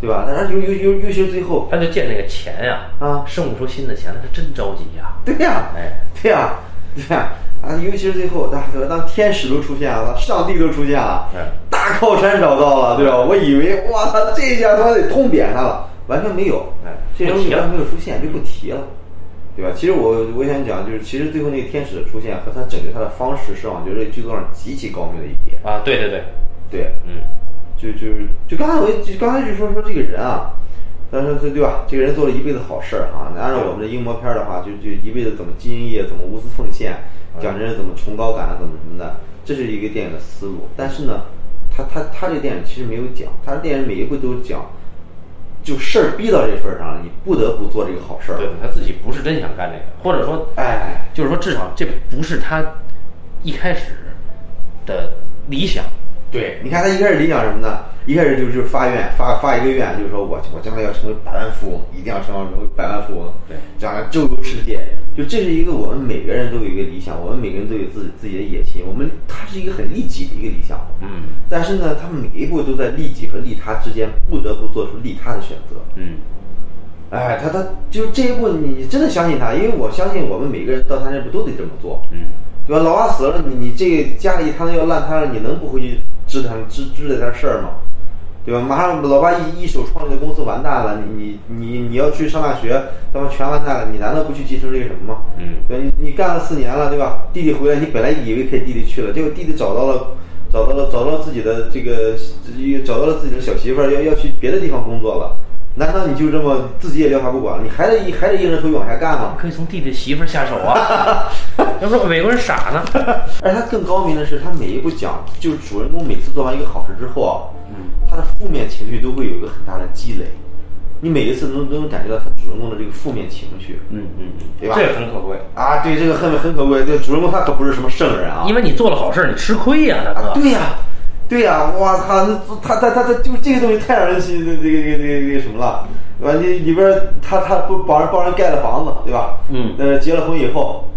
对吧？但是尤尤尤尤其是最后，他就见那个钱呀，啊，生不出新的钱来，他真着急呀。对呀，哎，<laughs> 对呀，对呀，啊，尤其是最后，当当天使都出现了，上帝都出现了，大靠山找到了，对吧？我以为哇，操这下他得痛扁他了，完全没有，哎，这东西完全没有出现，就不提了，对吧？其实我我想讲，就是其实最后那个天使的出现和他拯救他的方式，是我觉得剧作上极其高明的一点啊，对对对。对，嗯，就就是就刚才我就刚才就说说这个人啊，但是对对吧？这个人做了一辈子好事儿啊。按照我们的英模片的话，就就一辈子怎么兢兢业业，怎么无私奉献，讲真怎么崇高感，怎么什么的，这是一个电影的思路。但是呢，他他他这电影其实没有讲，他的电影每一部都讲，就事儿逼到这份儿上了，你不得不做这个好事儿。对，他自己不是真想干这个，或者说，哎，就是说，至少这不是他一开始的理想。对，你看他一开始理想什么呢？一开始就就是发愿，发发一个愿，就是说我我将来要成为百万富翁，一定要成为百万富翁，对，将来周游世界。就这是一个我们每个人都有一个理想，我们每个人都有自己自己的野心。我们他是一个很利己的一个理想，嗯，但是呢，他每一步都在利己和利他之间不得不做出利他的选择，嗯，哎，他他就这一步，你真的相信他？因为我相信我们每个人到他那步都得这么做，嗯，对吧？老爸死了，你你这个家里一摊子要烂摊了，你能不回去？知他知知这点事儿嘛？对吧？马上老爸一一手创立的公司完蛋了，你你你你要去上大学，他妈全完蛋了，你难道不去继承这个什么吗？嗯，对，你你干了四年了，对吧？弟弟回来，你本来以为陪弟弟去了，结果弟弟找到了，找到了找到了自己的这个，找到了自己的小媳妇儿，要要去别的地方工作了。难道你就这么自己也撂下不管？你还得还得硬着头皮往下干吗？可以从弟弟媳妇下手啊！<laughs> 要说美国人傻呢。<laughs> 而他更高明的是，他每一步讲，就是主人公每次做完一个好事之后啊，嗯，他的负面情绪都会有一个很大的积累。你每一次都都能感觉到他主人公的这个负面情绪。嗯嗯嗯，对吧？这个很可贵啊！对，这个很很可贵。这主人公他可不是什么圣人啊，因为你做了好事，你吃亏呀，大哥。对呀。对呀，我操，那他他他他就这个东西太让人心这个这个这个那个什么了，对吧？你里边他他不帮人帮人盖了房子，对吧？嗯。呃，结了婚以后，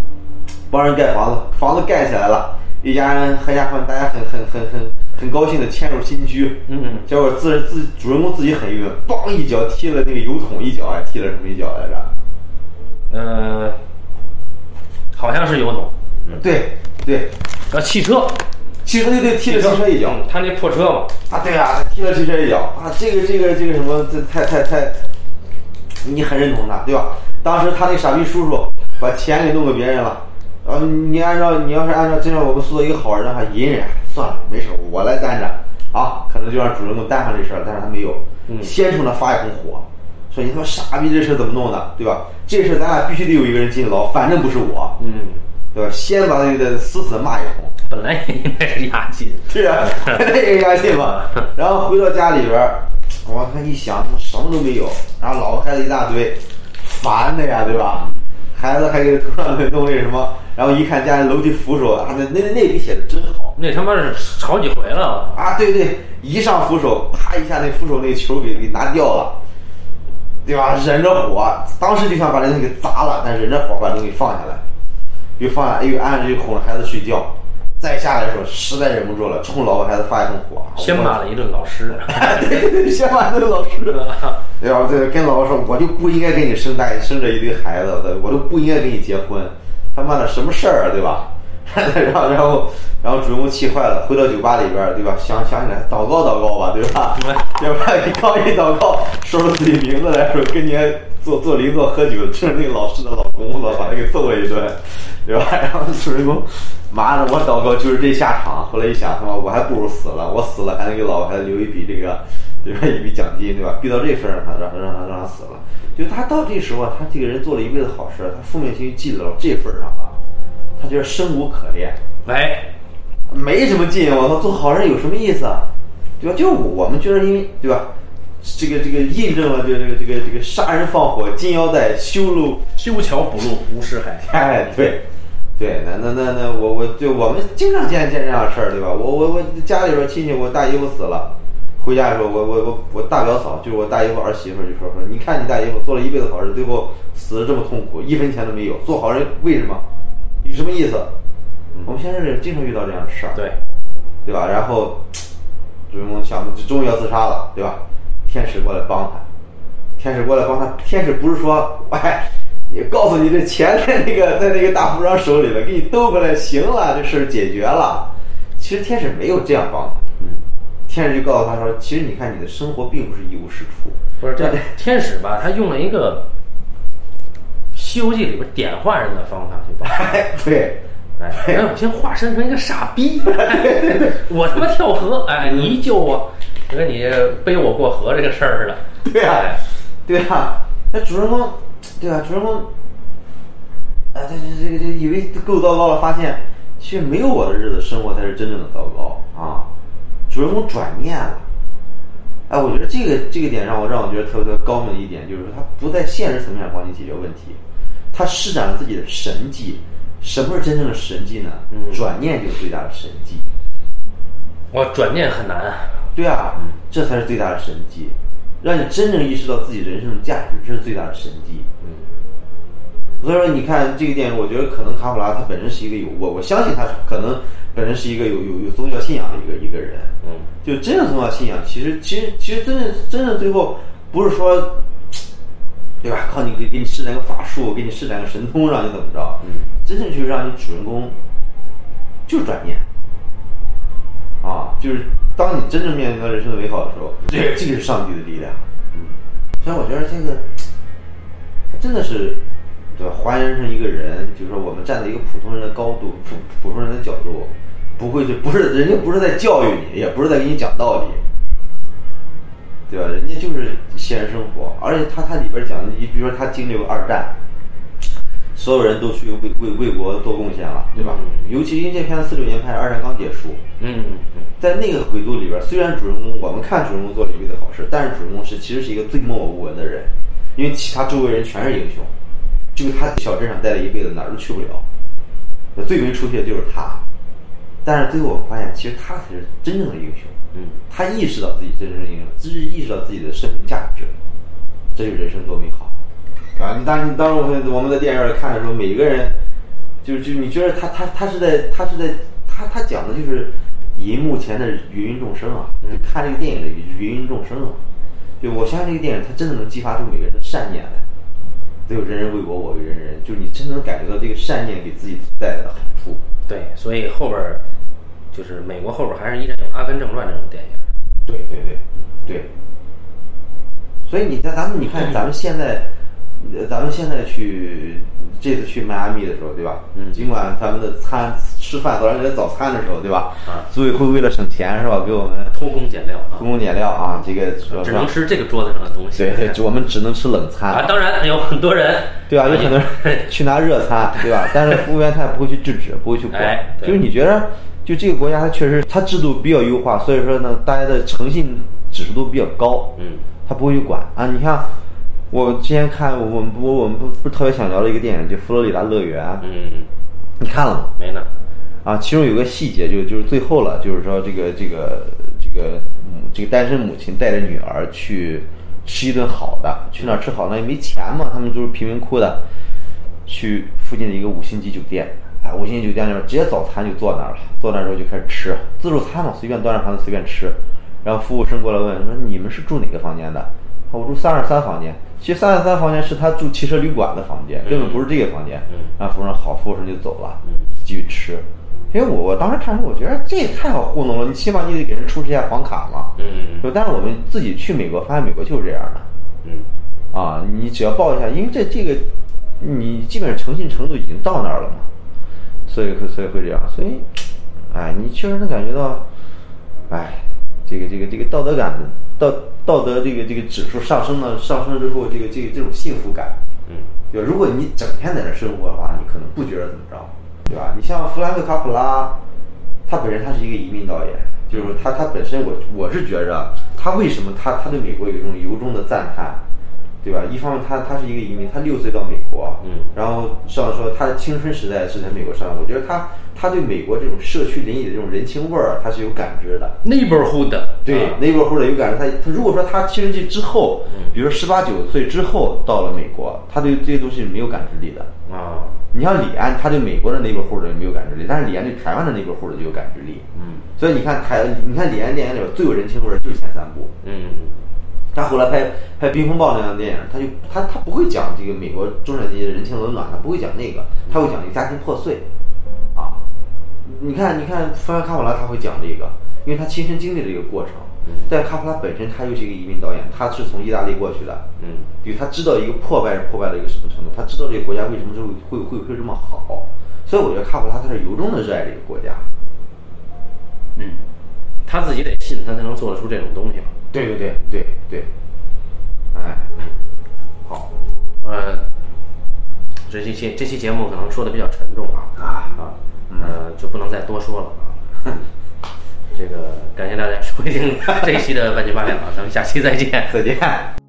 帮人盖房子，房子盖起来了，一家人合家欢，大家很很很很很高兴的迁入新居。嗯嗯。结果自自主人公自己很郁闷，梆一脚踢了那个油桶一脚，还踢了什么一脚来着？呃，好像是油桶。嗯，对对。呃，汽车。汽车对对踢了汽车一脚，他那破车嘛。啊，对啊，踢了汽车一脚啊，这个这个这个什么，这太太太，你很认同他对吧？当时他那傻逼叔叔把钱给弄给别人了，啊，你按照你要是按照真让我们塑造一个好人的话，隐忍算了，没事，我来担着。啊，可能就让主人公担上这事儿，但是他没有，先冲他发一通火，说你他妈傻逼，这事怎么弄的，对吧？这事咱俩必须得有一个人进牢，反正不是我，嗯，对吧？先把那个死死的骂一通。<laughs> 本来也应该是押金，对啊，<laughs> 那也押金嘛。然后回到家里边儿，我看一想，什么都没有，然后老婆孩子一大堆，烦的呀，对吧？孩子还给头上弄那什么，然后一看家里楼梯扶手，啊，那那那笔写的真好。那他妈是好几回了啊！对对，一上扶手，啪一下，那扶手那球给给拿掉了，对吧？忍着火，当时就想把这东西给砸了，但忍着火把东西放下来，又放下，又按着又哄着孩子睡觉。再下来的时候，实在忍不住了，冲老婆孩子发一通火，先骂了一顿老师。<laughs> 对对对，先骂一顿老师。<laughs> 对吧？对，跟老婆说，我就不应该给你生大生这一堆孩子，我都不应该跟你结婚。他妈的，什么事儿啊？对吧？<laughs> 然后，然后，然后主人公气坏了，回到酒吧里边，对吧？想想起来，祷告祷告吧，对吧？要不然刚一祷告，说出自己名字来说，跟你坐坐邻座喝酒，就 <laughs> 是那个老师的老公子，把他给揍了一顿，对吧？<laughs> 然后主人公。妈的，我祷告就是这下场。后来一想，他妈我还不如死了，我死了还能给老婆孩子留一笔这个，对吧？一笔奖金，对吧？逼到这份上，他让让他让他死了。就他到这时候，他这个人做了一辈子好事，他负面情绪积累到这份上了，他觉得生无可恋，哎，没什么劲，我操，做好人有什么意思，对吧？就我们觉得，因为对吧？这个这个印证了，这个这个这个这个杀人放火金腰带，修路修桥补路无尸骸，哎，对。对，那那那那我我就我们经常见见这样的事儿，对吧？我我我家里边亲戚，我大姨夫死了，回家的时候，我我我我大表嫂，就是我大姨夫儿媳妇就说说，你看你大姨夫做了一辈子好事，最后死的这么痛苦，一分钱都没有，做好人为什么？有什么意思？我们现在是经常遇到这样的事儿，对，对吧？然后主人公想，终于要自杀了，对吧？天使过来帮他，天使过来帮他，天使不是说，哎。你告诉你，这钱在那个在那个大富商手里了，给你兜过来，行了，这事儿解决了。其实天使没有这样帮他，嗯，天使就告诉他说，其实你看你的生活并不是一无是处。不是这天使吧？他用了一个《西游记》里边点化人的方法去帮。对，<laughs> 哎，我先化身成一个傻逼，我他妈跳河，哎，你一救我，就跟你背我过河这个事儿似的。对啊，对啊，那主人公。对啊，主人公，啊，这这这个这以为够糟糕了，发现其实没有我的日子生活才是真正的糟糕啊！主人公转念了，哎，我觉得这个这个点让我让我觉得特别特别高明的一点，就是说他不在现实层面上帮你解决问题，他施展了自己的神迹。什么是真正的神迹呢？转念就是最大的神迹。我转念很难。对啊，这才是最大的神迹。让你真正意识到自己人生的价值，这是最大的神迹。嗯，所以说，你看这个电影，我觉得可能卡普拉他本身是一个有我我相信他可能本身是一个有有有宗教信仰的一个一个人。嗯，就真正宗教信仰，其实其实其实真正真正最后不是说，对吧？靠你给给你施展个法术，给你施展个神通，让你怎么着？嗯，真正就是让你主人公就转念啊，就是。当你真正面临到人生的美好的时候，这个这个是上帝的力量。嗯，所以我觉得这个，他真的是，对吧？还原成一个人，就是说我们站在一个普通人的高度，普普通人的角度，不会就不是人家不是在教育你，也不是在给你讲道理，对吧？人家就是现实生活，而且他他里边讲的，你比如说他经历过二战。所有人都去为为为国做贡献了，对吧？尤其因为这片子四六年拍，二战刚结束。嗯，在那个回度里边，虽然主人公我们看主人公做了一辈子好事，但是主人公是其实是一个最默默无闻的人，因为其他周围人全是英雄，就他小镇上待了一辈子，哪儿都去不了。那最为出息的就是他，但是最后我们发现，其实他才是真正的英雄。嗯，他意识到自己真正的英雄，自意识到自己的生命价值，这就是人生多美好。啊，你当时当时我们我们在电影院看的时候，每个人，就就你觉得他他他是在他是在他他讲的就是银幕前的芸芸众生啊，就看这个电影的芸芸众生啊，就我相信这个电影它真的能激发出每个人的善念来，只有人人为我，我为人人，就是你真能感觉到这个善念给自己带来的好处。对，所以后边儿就是美国后边儿还是依然有《阿甘正传》这种电影。对对对对，所以你在咱们你看咱们现在。咱们现在去这次去迈阿密的时候，对吧？嗯。尽管他们的餐吃饭早上起来早餐的时候，对吧？啊。组委会为了省钱，是吧？给我们偷工减料，偷工减料啊！这个只能吃这个桌子上的东西。对对，我们只能吃冷餐啊。当然有很多人，对吧？有很多人 <laughs> 去拿热餐，对吧？但是服务员他也不会去制止，不会去管。就是你觉得，就这个国家它确实它制度比较优化，所以说呢，大家的诚信。指数都比较高，嗯，他不会去管啊。你像我之前看我们不我们不不是特别想聊的一个电影，就《佛罗里达乐园》，嗯，你看了吗？没呢，啊，其中有个细节就就是最后了，就是说这个这个这个嗯这个单身母亲带着女儿去吃一顿好的，去哪儿吃好呢？也没钱嘛，他们就是贫民窟的，去附近的一个五星级酒店，哎，五星级酒店里面直接早餐就坐那儿了，坐那儿之后就开始吃自助餐嘛，随便端着盘子随便吃，然后服务生过来问说你们是住哪个房间的？我住三二三房间。其实三二三房间是他住汽车旅馆的房间，根本不是这个房间。然后服务生好，服务生就走了，继续吃。因为我我当时看的时候，我觉得这也太好糊弄了，你起码你得给人出示一下房卡嘛。嗯就但是我们自己去美国，发现美国就是这样的。嗯啊，你只要报一下，因为这这个你基本上诚信程度已经到那儿了嘛，所以会所以会这样，所以，哎，你确实能感觉到，哎，这个这个这个道德感道道德这个这个指数上升了，上升之后，这个这个这种幸福感，嗯对吧？如果你整天在这生活的话，你可能不觉得怎么着，对吧？你像弗兰克·卡普拉，他本身他是一个移民导演，就是说他他本身我我是觉着他为什么他他对美国有一种由衷的赞叹，对吧？一方面他他是一个移民，他六岁到美国，嗯然后上说他的青春时代是在美国上，我觉得他他对美国这种社区邻里的这种人情味儿，他是有感知的。，neighborhood，对啊 neighborhood 有感知，他他如果说他青春期之后，嗯比如说十八九岁之后到了美国，他对这些东西是没有感知力的。啊，你像李安，他对美国的 neighborhood 没有感知力，但是李安对台湾的 neighborhood 就有感知力。嗯所以你看台，你看李安电影里边最有人情味儿就是前三部。嗯他后来拍拍《冰风暴》那样的电影，他就他他不会讲这个美国中产阶级的人情冷暖，他不会讲那个，他会讲一个家庭破碎，啊，你看你看弗兰·卡普拉他会讲这个，因为他亲身经历了这个过程。但卡普拉本身他又是一个移民导演，他是从意大利过去的，嗯对，他知道一个破败是破败到一个什么程度，他知道这个国家为什么会会会会这么好，所以我觉得卡普拉他是由衷的热爱这个国家。嗯，他自己得信，他才能做得出这种东西嘛。对对对对对，哎，好呃，这期节这期节目可能说的比较沉重啊啊，啊，呃，就不能再多说了啊。<laughs> 这个感谢大家收听这一期的半斤八两啊，咱们下期再见。再见。